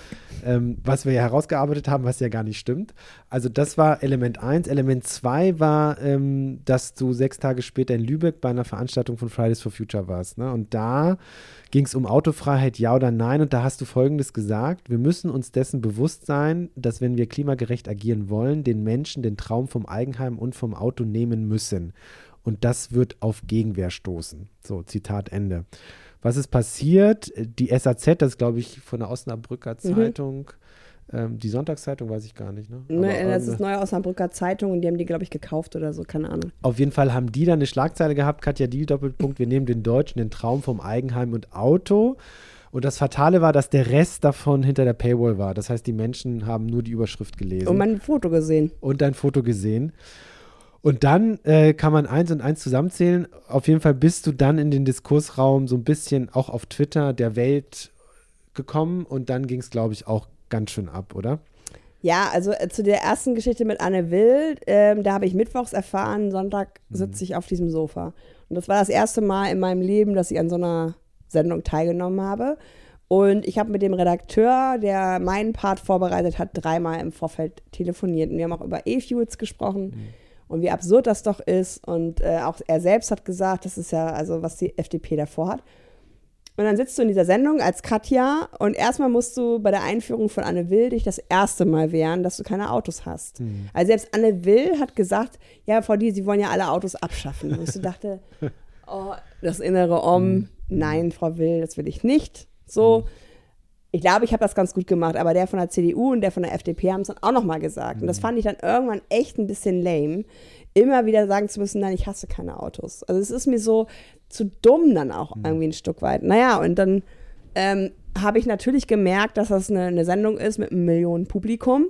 ähm, was wir ja herausgearbeitet haben, was ja gar nicht stimmt. Also das war Element 1. Element 2 war, ähm, dass du sechs Tage später in Lübeck bei einer Veranstaltung von Fridays for Future warst. Ne? Und da ging es um Autofreiheit, ja oder nein. Und da hast du Folgendes gesagt, wir müssen uns dessen bewusst sein, dass wenn wir klimagerecht agieren wollen, den Menschen den Traum vom Eigenheim und vom Auto nehmen müssen. Und das wird auf Gegenwehr stoßen. So, Zitat Ende. Was ist passiert? Die SAZ, das ist, glaube ich, von der Osnabrücker mhm. Zeitung. Mhm. Ähm, die Sonntagszeitung weiß ich gar nicht. Ne? Aber, nee, das ähm, ist neue Osnabrücker Zeitung und die haben die, glaube ich, gekauft oder so, keine Ahnung. Auf jeden Fall haben die dann eine Schlagzeile gehabt, Katja Diel, Doppelpunkt, wir nehmen den Deutschen den Traum vom Eigenheim und Auto. Und das Fatale war, dass der Rest davon hinter der Paywall war. Das heißt, die Menschen haben nur die Überschrift gelesen. Und mein Foto gesehen. Und dein Foto gesehen. Und dann äh, kann man eins und eins zusammenzählen. Auf jeden Fall bist du dann in den Diskursraum so ein bisschen auch auf Twitter der Welt gekommen und dann ging es, glaube ich, auch ganz schön ab, oder? Ja, also äh, zu der ersten Geschichte mit Anne Will, ähm, da habe ich mittwochs erfahren, Sonntag mhm. sitze ich auf diesem Sofa. Und das war das erste Mal in meinem Leben, dass ich an so einer Sendung teilgenommen habe. Und ich habe mit dem Redakteur, der meinen Part vorbereitet hat, dreimal im Vorfeld telefoniert. Und wir haben auch über E-Fuels gesprochen. Mhm und wie absurd das doch ist. Und äh, auch er selbst hat gesagt, das ist ja also, was die FDP davor hat. Und dann sitzt du in dieser Sendung als Katja und erstmal musst du bei der Einführung von Anne Will dich das erste Mal wehren, dass du keine Autos hast. Mhm. Also selbst Anne Will hat gesagt, ja, Frau Die, Sie wollen ja alle Autos abschaffen. Und ich dachte, oh, das innere Om, mhm. nein, Frau Will, das will ich nicht. So. Mhm ich glaube, ich habe das ganz gut gemacht, aber der von der CDU und der von der FDP haben es dann auch nochmal gesagt. Und das mhm. fand ich dann irgendwann echt ein bisschen lame, immer wieder sagen zu müssen, nein, ich hasse keine Autos. Also es ist mir so zu dumm dann auch mhm. irgendwie ein Stück weit. Naja, und dann ähm, habe ich natürlich gemerkt, dass das eine, eine Sendung ist mit einem Millionen Publikum.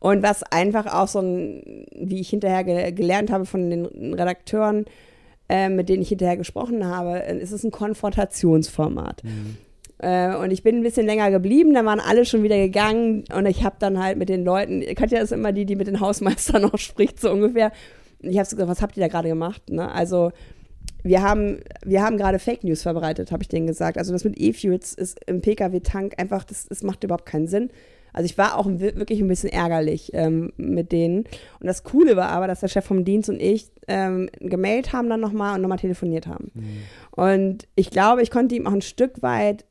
Und was einfach auch so ein, wie ich hinterher ge gelernt habe von den Redakteuren, äh, mit denen ich hinterher gesprochen habe, ist es ein Konfrontationsformat. Mhm. Äh, und ich bin ein bisschen länger geblieben, da waren alle schon wieder gegangen und ich habe dann halt mit den Leuten, Katja ist immer die, die mit den Hausmeistern noch spricht, so ungefähr. Ich habe so gesagt, was habt ihr da gerade gemacht? Ne? Also wir haben, wir haben gerade Fake News verbreitet, habe ich denen gesagt. Also das mit E-Fuels ist im Pkw-Tank einfach, das, das macht überhaupt keinen Sinn. Also ich war auch wirklich ein bisschen ärgerlich ähm, mit denen. Und das Coole war aber, dass der Chef vom Dienst und ich ähm, gemailt haben dann nochmal und nochmal telefoniert haben. Mhm. Und ich glaube, ich konnte ihm auch ein Stück weit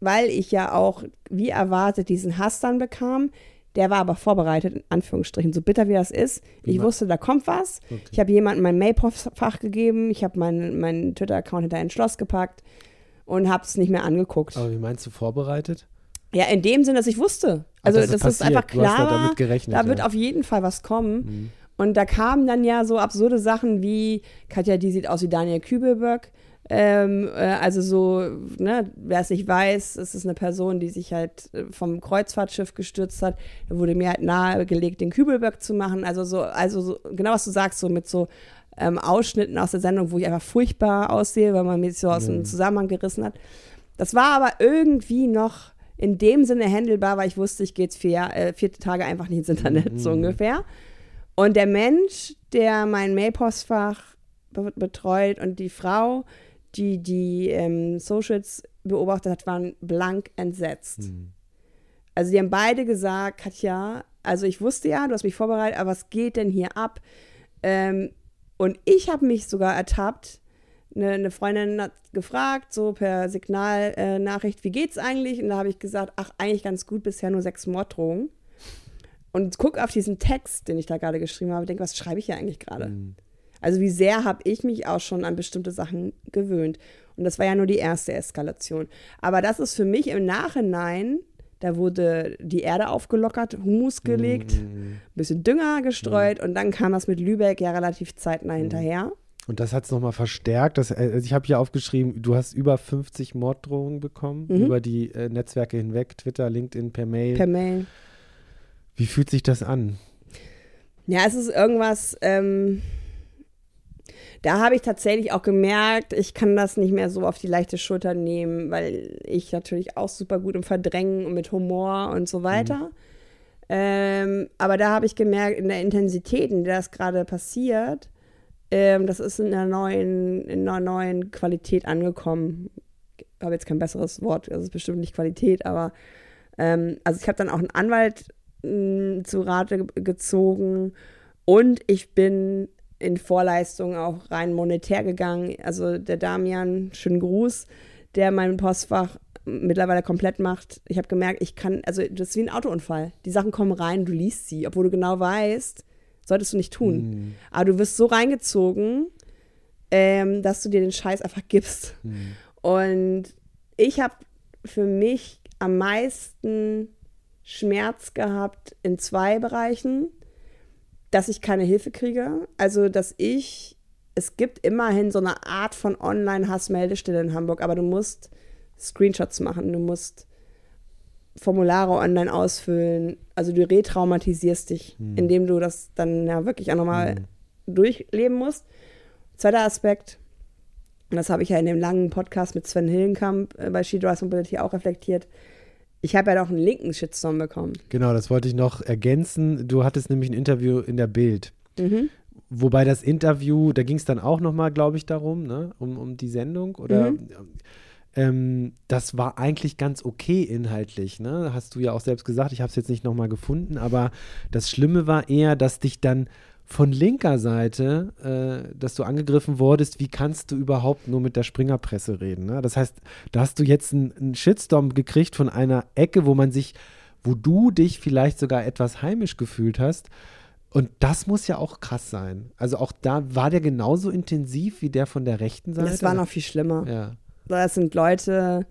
weil ich ja auch, wie erwartet, diesen Hass dann bekam. Der war aber vorbereitet, in Anführungsstrichen, so bitter wie das ist. Ich wusste, da kommt was. Okay. Ich habe jemandem mein Mail-Fach gegeben, ich habe meinen mein Twitter-Account hinter ein Schloss gepackt und habe es nicht mehr angeguckt. Aber wie meinst du vorbereitet? Ja, in dem Sinne, dass ich wusste. Also, das, das ist, einfach klar, da, damit gerechnet, da wird ja. auf jeden Fall was kommen. Mhm. Und da kamen dann ja so absurde Sachen wie, Katja, die sieht aus wie Daniel Kübelberg. Ähm, äh, also so, ne, wer es nicht weiß, es ist eine Person, die sich halt äh, vom Kreuzfahrtschiff gestürzt hat. Da wurde mir halt nahegelegt, den Kübelberg zu machen. Also so, also so, genau was du sagst, so mit so ähm, Ausschnitten aus der Sendung, wo ich einfach furchtbar aussehe, weil man mich so aus dem Zusammenhang gerissen hat. Das war aber irgendwie noch in dem Sinne handelbar, weil ich wusste, ich gehe jetzt vier, äh, vier Tage einfach nicht ins Internet, mhm. so ungefähr. Und der Mensch, der mein Mailpostfach betreut und die Frau, die die ähm, Socials beobachtet hat, waren blank entsetzt. Mhm. Also die haben beide gesagt, Katja, also ich wusste ja, du hast mich vorbereitet, aber was geht denn hier ab? Ähm, und ich habe mich sogar ertappt. Eine, eine, Freundin hat gefragt, so per Signalnachricht, äh, wie geht's eigentlich? Und da habe ich gesagt, ach, eigentlich ganz gut, bisher nur sechs Morddrohungen. Und guck auf diesen Text, den ich da gerade geschrieben habe, denke, was schreibe ich hier eigentlich gerade? Mhm. Also wie sehr habe ich mich auch schon an bestimmte Sachen gewöhnt. Und das war ja nur die erste Eskalation. Aber das ist für mich im Nachhinein, da wurde die Erde aufgelockert, Humus gelegt, ein mm. bisschen Dünger gestreut mm. und dann kam das mit Lübeck ja relativ zeitnah mm. hinterher. Und das hat es nochmal verstärkt. Das, also ich habe hier aufgeschrieben, du hast über 50 Morddrohungen bekommen, mhm. über die äh, Netzwerke hinweg, Twitter, LinkedIn, per Mail. Per Mail. Wie fühlt sich das an? Ja, es ist irgendwas, ähm, da habe ich tatsächlich auch gemerkt, ich kann das nicht mehr so auf die leichte Schulter nehmen, weil ich natürlich auch super gut im Verdrängen und mit Humor und so weiter. Mhm. Ähm, aber da habe ich gemerkt, in der Intensität, in der das gerade passiert, ähm, das ist in einer neuen, in einer neuen Qualität angekommen. Ich habe jetzt kein besseres Wort, das ist bestimmt nicht Qualität, aber ähm, also ich habe dann auch einen Anwalt mh, zu Rate gezogen und ich bin in Vorleistungen auch rein monetär gegangen. Also der Damian, schönen Gruß, der mein Postfach mittlerweile komplett macht. Ich habe gemerkt, ich kann, also das ist wie ein Autounfall. Die Sachen kommen rein, du liest sie, obwohl du genau weißt, solltest du nicht tun. Mhm. Aber du wirst so reingezogen, ähm, dass du dir den Scheiß einfach gibst. Mhm. Und ich habe für mich am meisten Schmerz gehabt in zwei Bereichen dass ich keine Hilfe kriege. Also, dass ich, es gibt immerhin so eine Art von Online-Hassmeldestelle in Hamburg, aber du musst Screenshots machen, du musst Formulare online ausfüllen. Also du retraumatisierst dich, hm. indem du das dann ja wirklich auch nochmal hm. durchleben musst. Zweiter Aspekt, und das habe ich ja in dem langen Podcast mit Sven Hillenkamp äh, bei She Drives Mobility auch reflektiert, ich habe ja doch einen linken Shitstorm bekommen. Genau, das wollte ich noch ergänzen. Du hattest nämlich ein Interview in der Bild. Mhm. Wobei das Interview, da ging es dann auch nochmal, glaube ich, darum, ne? um, um die Sendung. Oder mhm. ähm, das war eigentlich ganz okay inhaltlich. Ne? Hast du ja auch selbst gesagt, ich habe es jetzt nicht nochmal gefunden, aber das Schlimme war eher, dass dich dann von linker Seite, äh, dass du angegriffen wurdest, wie kannst du überhaupt nur mit der Springerpresse reden? Ne? Das heißt, da hast du jetzt einen Shitstorm gekriegt von einer Ecke, wo man sich, wo du dich vielleicht sogar etwas heimisch gefühlt hast. Und das muss ja auch krass sein. Also auch da war der genauso intensiv wie der von der rechten Seite. Das war noch viel schlimmer. Ja. Das sind Leute,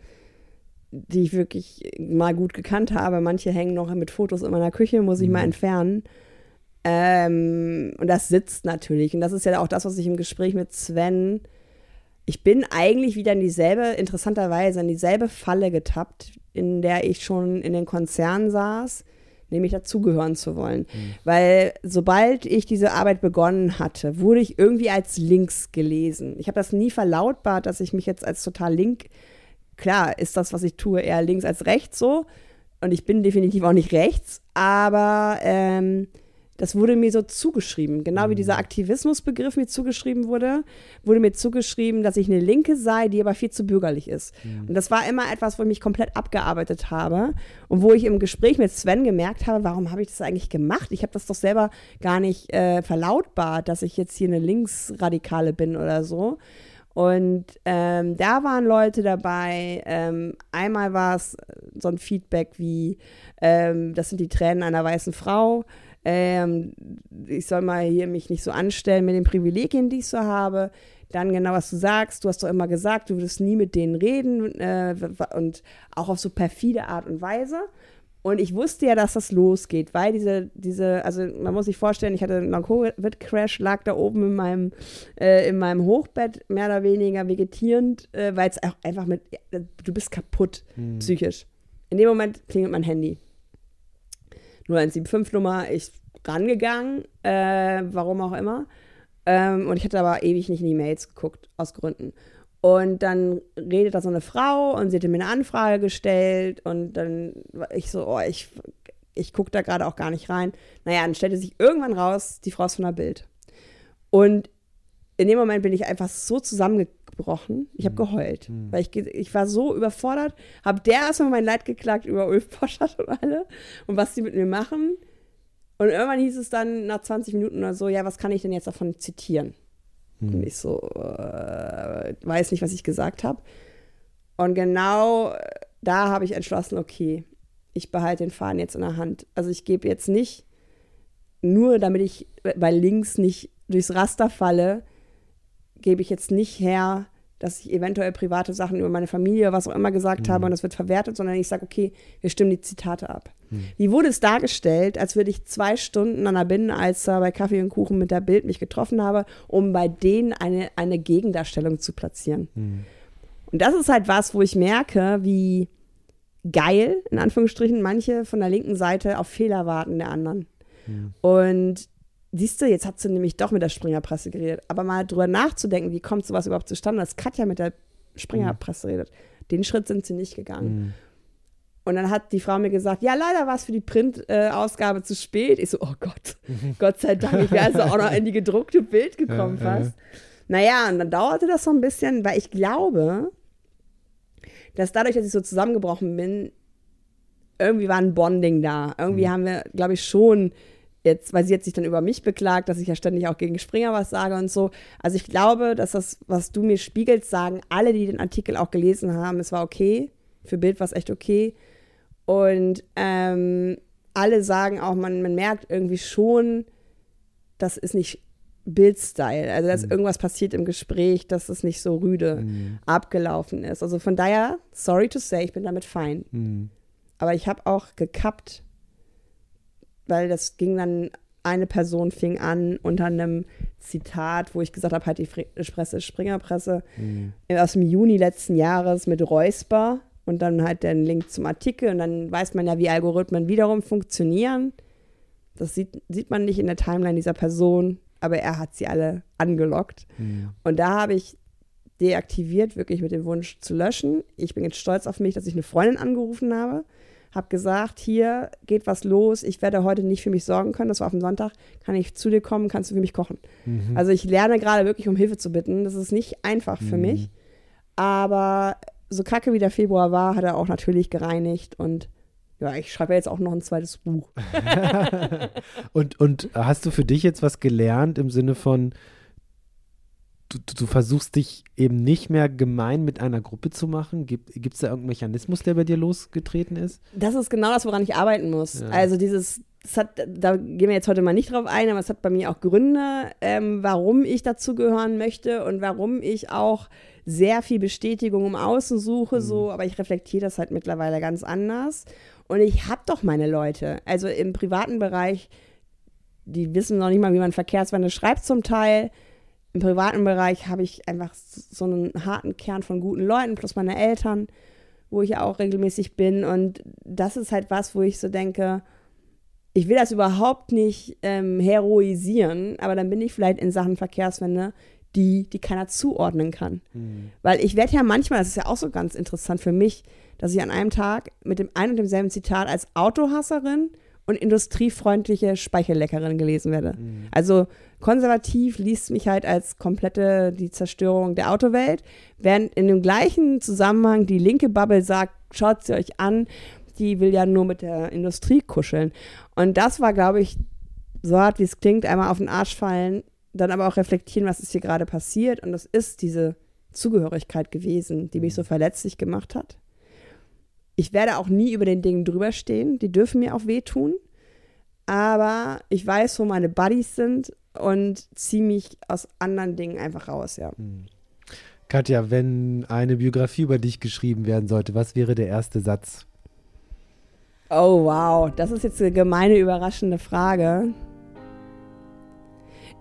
die ich wirklich mal gut gekannt habe. Manche hängen noch mit Fotos in meiner Küche, muss ich mhm. mal entfernen. Ähm, und das sitzt natürlich. Und das ist ja auch das, was ich im Gespräch mit Sven. Ich bin eigentlich wieder in dieselbe, interessanterweise, in dieselbe Falle getappt, in der ich schon in den Konzernen saß, nämlich dazugehören zu wollen. Mhm. Weil sobald ich diese Arbeit begonnen hatte, wurde ich irgendwie als links gelesen. Ich habe das nie verlautbart, dass ich mich jetzt als total link. Klar, ist das, was ich tue, eher links als rechts so. Und ich bin definitiv auch nicht rechts, aber ähm, das wurde mir so zugeschrieben. Genau wie dieser mhm. Aktivismusbegriff mir zugeschrieben wurde, wurde mir zugeschrieben, dass ich eine Linke sei, die aber viel zu bürgerlich ist. Mhm. Und das war immer etwas, wo ich mich komplett abgearbeitet habe und wo ich im Gespräch mit Sven gemerkt habe, warum habe ich das eigentlich gemacht? Ich habe das doch selber gar nicht äh, verlautbart, dass ich jetzt hier eine Linksradikale bin oder so. Und ähm, da waren Leute dabei. Ähm, einmal war es so ein Feedback wie, ähm, das sind die Tränen einer weißen Frau ähm, ich soll mal hier mich nicht so anstellen mit den Privilegien, die ich so habe. Dann genau, was du sagst. Du hast doch immer gesagt, du würdest nie mit denen reden äh, und auch auf so perfide Art und Weise. Und ich wusste ja, dass das losgeht, weil diese, diese, also man muss sich vorstellen, ich hatte einen Covid-Crash, lag da oben in meinem, äh, in meinem Hochbett, mehr oder weniger vegetierend, äh, weil es auch einfach mit, du bist kaputt, hm. psychisch. In dem Moment klingelt mein Handy. 0175-Nummer, ich rangegangen, äh, warum auch immer. Ähm, und ich hatte aber ewig nicht in die Mails geguckt, aus Gründen. Und dann redet da so eine Frau und sie hatte mir eine Anfrage gestellt und dann war ich so, oh, ich, ich gucke da gerade auch gar nicht rein. Naja, dann stellte sich irgendwann raus, die Frau ist von der Bild. Und in dem Moment bin ich einfach so zusammengebrochen. Ich habe mhm. geheult, mhm. weil ich, ich war so überfordert. Habe der erstmal mein Leid geklagt über Ulf Poschert und alle und was die mit mir machen. Und irgendwann hieß es dann nach 20 Minuten oder so, ja, was kann ich denn jetzt davon zitieren? Mhm. Und ich so, äh, weiß nicht, was ich gesagt habe. Und genau da habe ich entschlossen, okay, ich behalte den Faden jetzt in der Hand. Also ich gebe jetzt nicht, nur damit ich bei links nicht durchs Raster falle, gebe ich jetzt nicht her, dass ich eventuell private Sachen über meine Familie, was auch immer gesagt mhm. habe und das wird verwertet, sondern ich sage, okay, wir stimmen die Zitate ab. Mhm. Wie wurde es dargestellt, als würde ich zwei Stunden an der Binnenalster bei Kaffee und Kuchen mit der Bild mich getroffen habe, um bei denen eine, eine Gegendarstellung zu platzieren. Mhm. Und das ist halt was, wo ich merke, wie geil, in Anführungsstrichen, manche von der linken Seite auf Fehler warten der anderen. Mhm. Und siehst du, jetzt hat sie nämlich doch mit der Springerpresse geredet. Aber mal drüber nachzudenken, wie kommt sowas überhaupt zustande, dass Katja mit der Springerpresse redet. Den Schritt sind sie nicht gegangen. Mhm. Und dann hat die Frau mir gesagt, ja, leider war es für die Print-Ausgabe zu spät. Ich so, oh Gott, Gott sei Dank, ich wäre also auch noch in die gedruckte Bild gekommen Ja, ja. fast. Naja, und dann dauerte das so ein bisschen, weil ich glaube, dass dadurch, dass ich so zusammengebrochen bin, irgendwie war ein Bonding da. Irgendwie haben wir, glaube ich, schon jetzt, weil sie hat sich dann über mich beklagt, dass ich ja ständig auch gegen Springer was sage und so. Also ich glaube, dass das, was du mir spiegelst, sagen alle, die den Artikel auch gelesen haben, es war okay. Für Bild war es echt okay. Und ähm, alle sagen auch, man, man merkt irgendwie schon, das ist nicht Bild-Style. Also, dass irgendwas passiert im Gespräch, dass es nicht so rüde abgelaufen ist. Also von daher, sorry to say, ich bin damit fein. Mhm. Aber ich habe auch gekappt, weil das ging dann, eine Person fing an unter einem Zitat, wo ich gesagt habe, halt die Presse, Springerpresse Mhm. aus dem Juni letzten Jahres mit Räusper und dann halt den Link zum Artikel und dann weiß man ja, wie Algorithmen wiederum funktionieren. Das sieht, sieht man nicht in der Timeline dieser Person, aber er hat sie alle angelockt. Mhm. Und da habe ich deaktiviert, wirklich mit dem Wunsch zu löschen. Ich bin jetzt stolz auf mich, dass ich eine Freundin angerufen habe, habe gesagt, hier geht was los, ich werde heute nicht für mich sorgen können, das war auf dem Sonntag, kann ich zu dir kommen, kannst du für mich kochen. Mhm. Also ich lerne gerade wirklich um Hilfe zu bitten, das ist nicht einfach für Mhm. mich, aber so kacke wie der Februar war, hat er auch natürlich gereinigt und ja, ich schreibe jetzt auch noch ein zweites Buch. und, und hast du für dich jetzt was gelernt im Sinne von, du, du- versuchst dich eben nicht mehr gemein mit einer Gruppe zu machen? Gibt es da irgendeinen Mechanismus, der bei dir losgetreten ist? Das ist genau das, woran ich arbeiten muss. Ja. Also dieses, das hat, da gehen wir jetzt heute mal nicht drauf ein, aber es hat bei mir auch Gründe, ähm, warum ich dazugehören möchte und warum ich auch sehr viel Bestätigung im Außen suche, so, aber ich reflektiere das halt mittlerweile ganz anders. Und ich habe doch meine Leute. Also im privaten Bereich, die wissen noch nicht mal, wie man Verkehrswende schreibt zum Teil. Im privaten Bereich habe ich einfach so einen harten Kern von guten Leuten, plus meine Eltern wo ich ja auch regelmäßig bin. Und das ist halt was, wo ich so denke, ich will das überhaupt nicht ähm, heroisieren, aber dann bin ich vielleicht in Sachen Verkehrswende die, die keiner zuordnen kann. Weil ich werde ja manchmal, das ist ja auch so ganz interessant für mich, dass ich an einem Tag mit dem einen und demselben Zitat als Autohasserin und industriefreundliche Speichelleckerin gelesen werde. Also konservativ liest mich halt als komplette die Zerstörung der Autowelt, während in dem gleichen Zusammenhang die linke Bubble sagt, schaut sie euch an, die will ja nur mit der Industrie kuscheln. Und das war, glaube ich, so hart wie es klingt, einmal auf den Arsch fallen, dann aber auch reflektieren, was ist hier gerade passiert. Und das ist diese Zugehörigkeit gewesen, die mich so verletzlich gemacht hat. Ich werde auch nie über den Dingen drüber stehen. Die dürfen mir auch wehtun. Aber ich weiß, wo meine Buddies sind und ziehe mich aus anderen Dingen einfach raus, ja. Katja, wenn eine Biografie über dich geschrieben werden sollte, was wäre der erste Satz? Oh, wow. Das ist jetzt eine gemeine, überraschende Frage.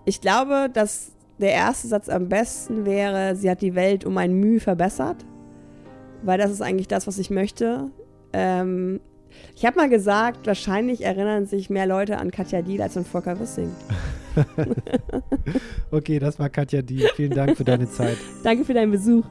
Ich glaube, dass der erste Satz am besten wäre, sie hat die Welt um ein Mühe verbessert. Weil das ist eigentlich das, was ich möchte. Ähm, ich habe mal gesagt, wahrscheinlich erinnern sich mehr Leute an Katja Diel als an Volker Wissing. Okay, das war Katja Die. Vielen Dank für deine Zeit. Danke für deinen Besuch.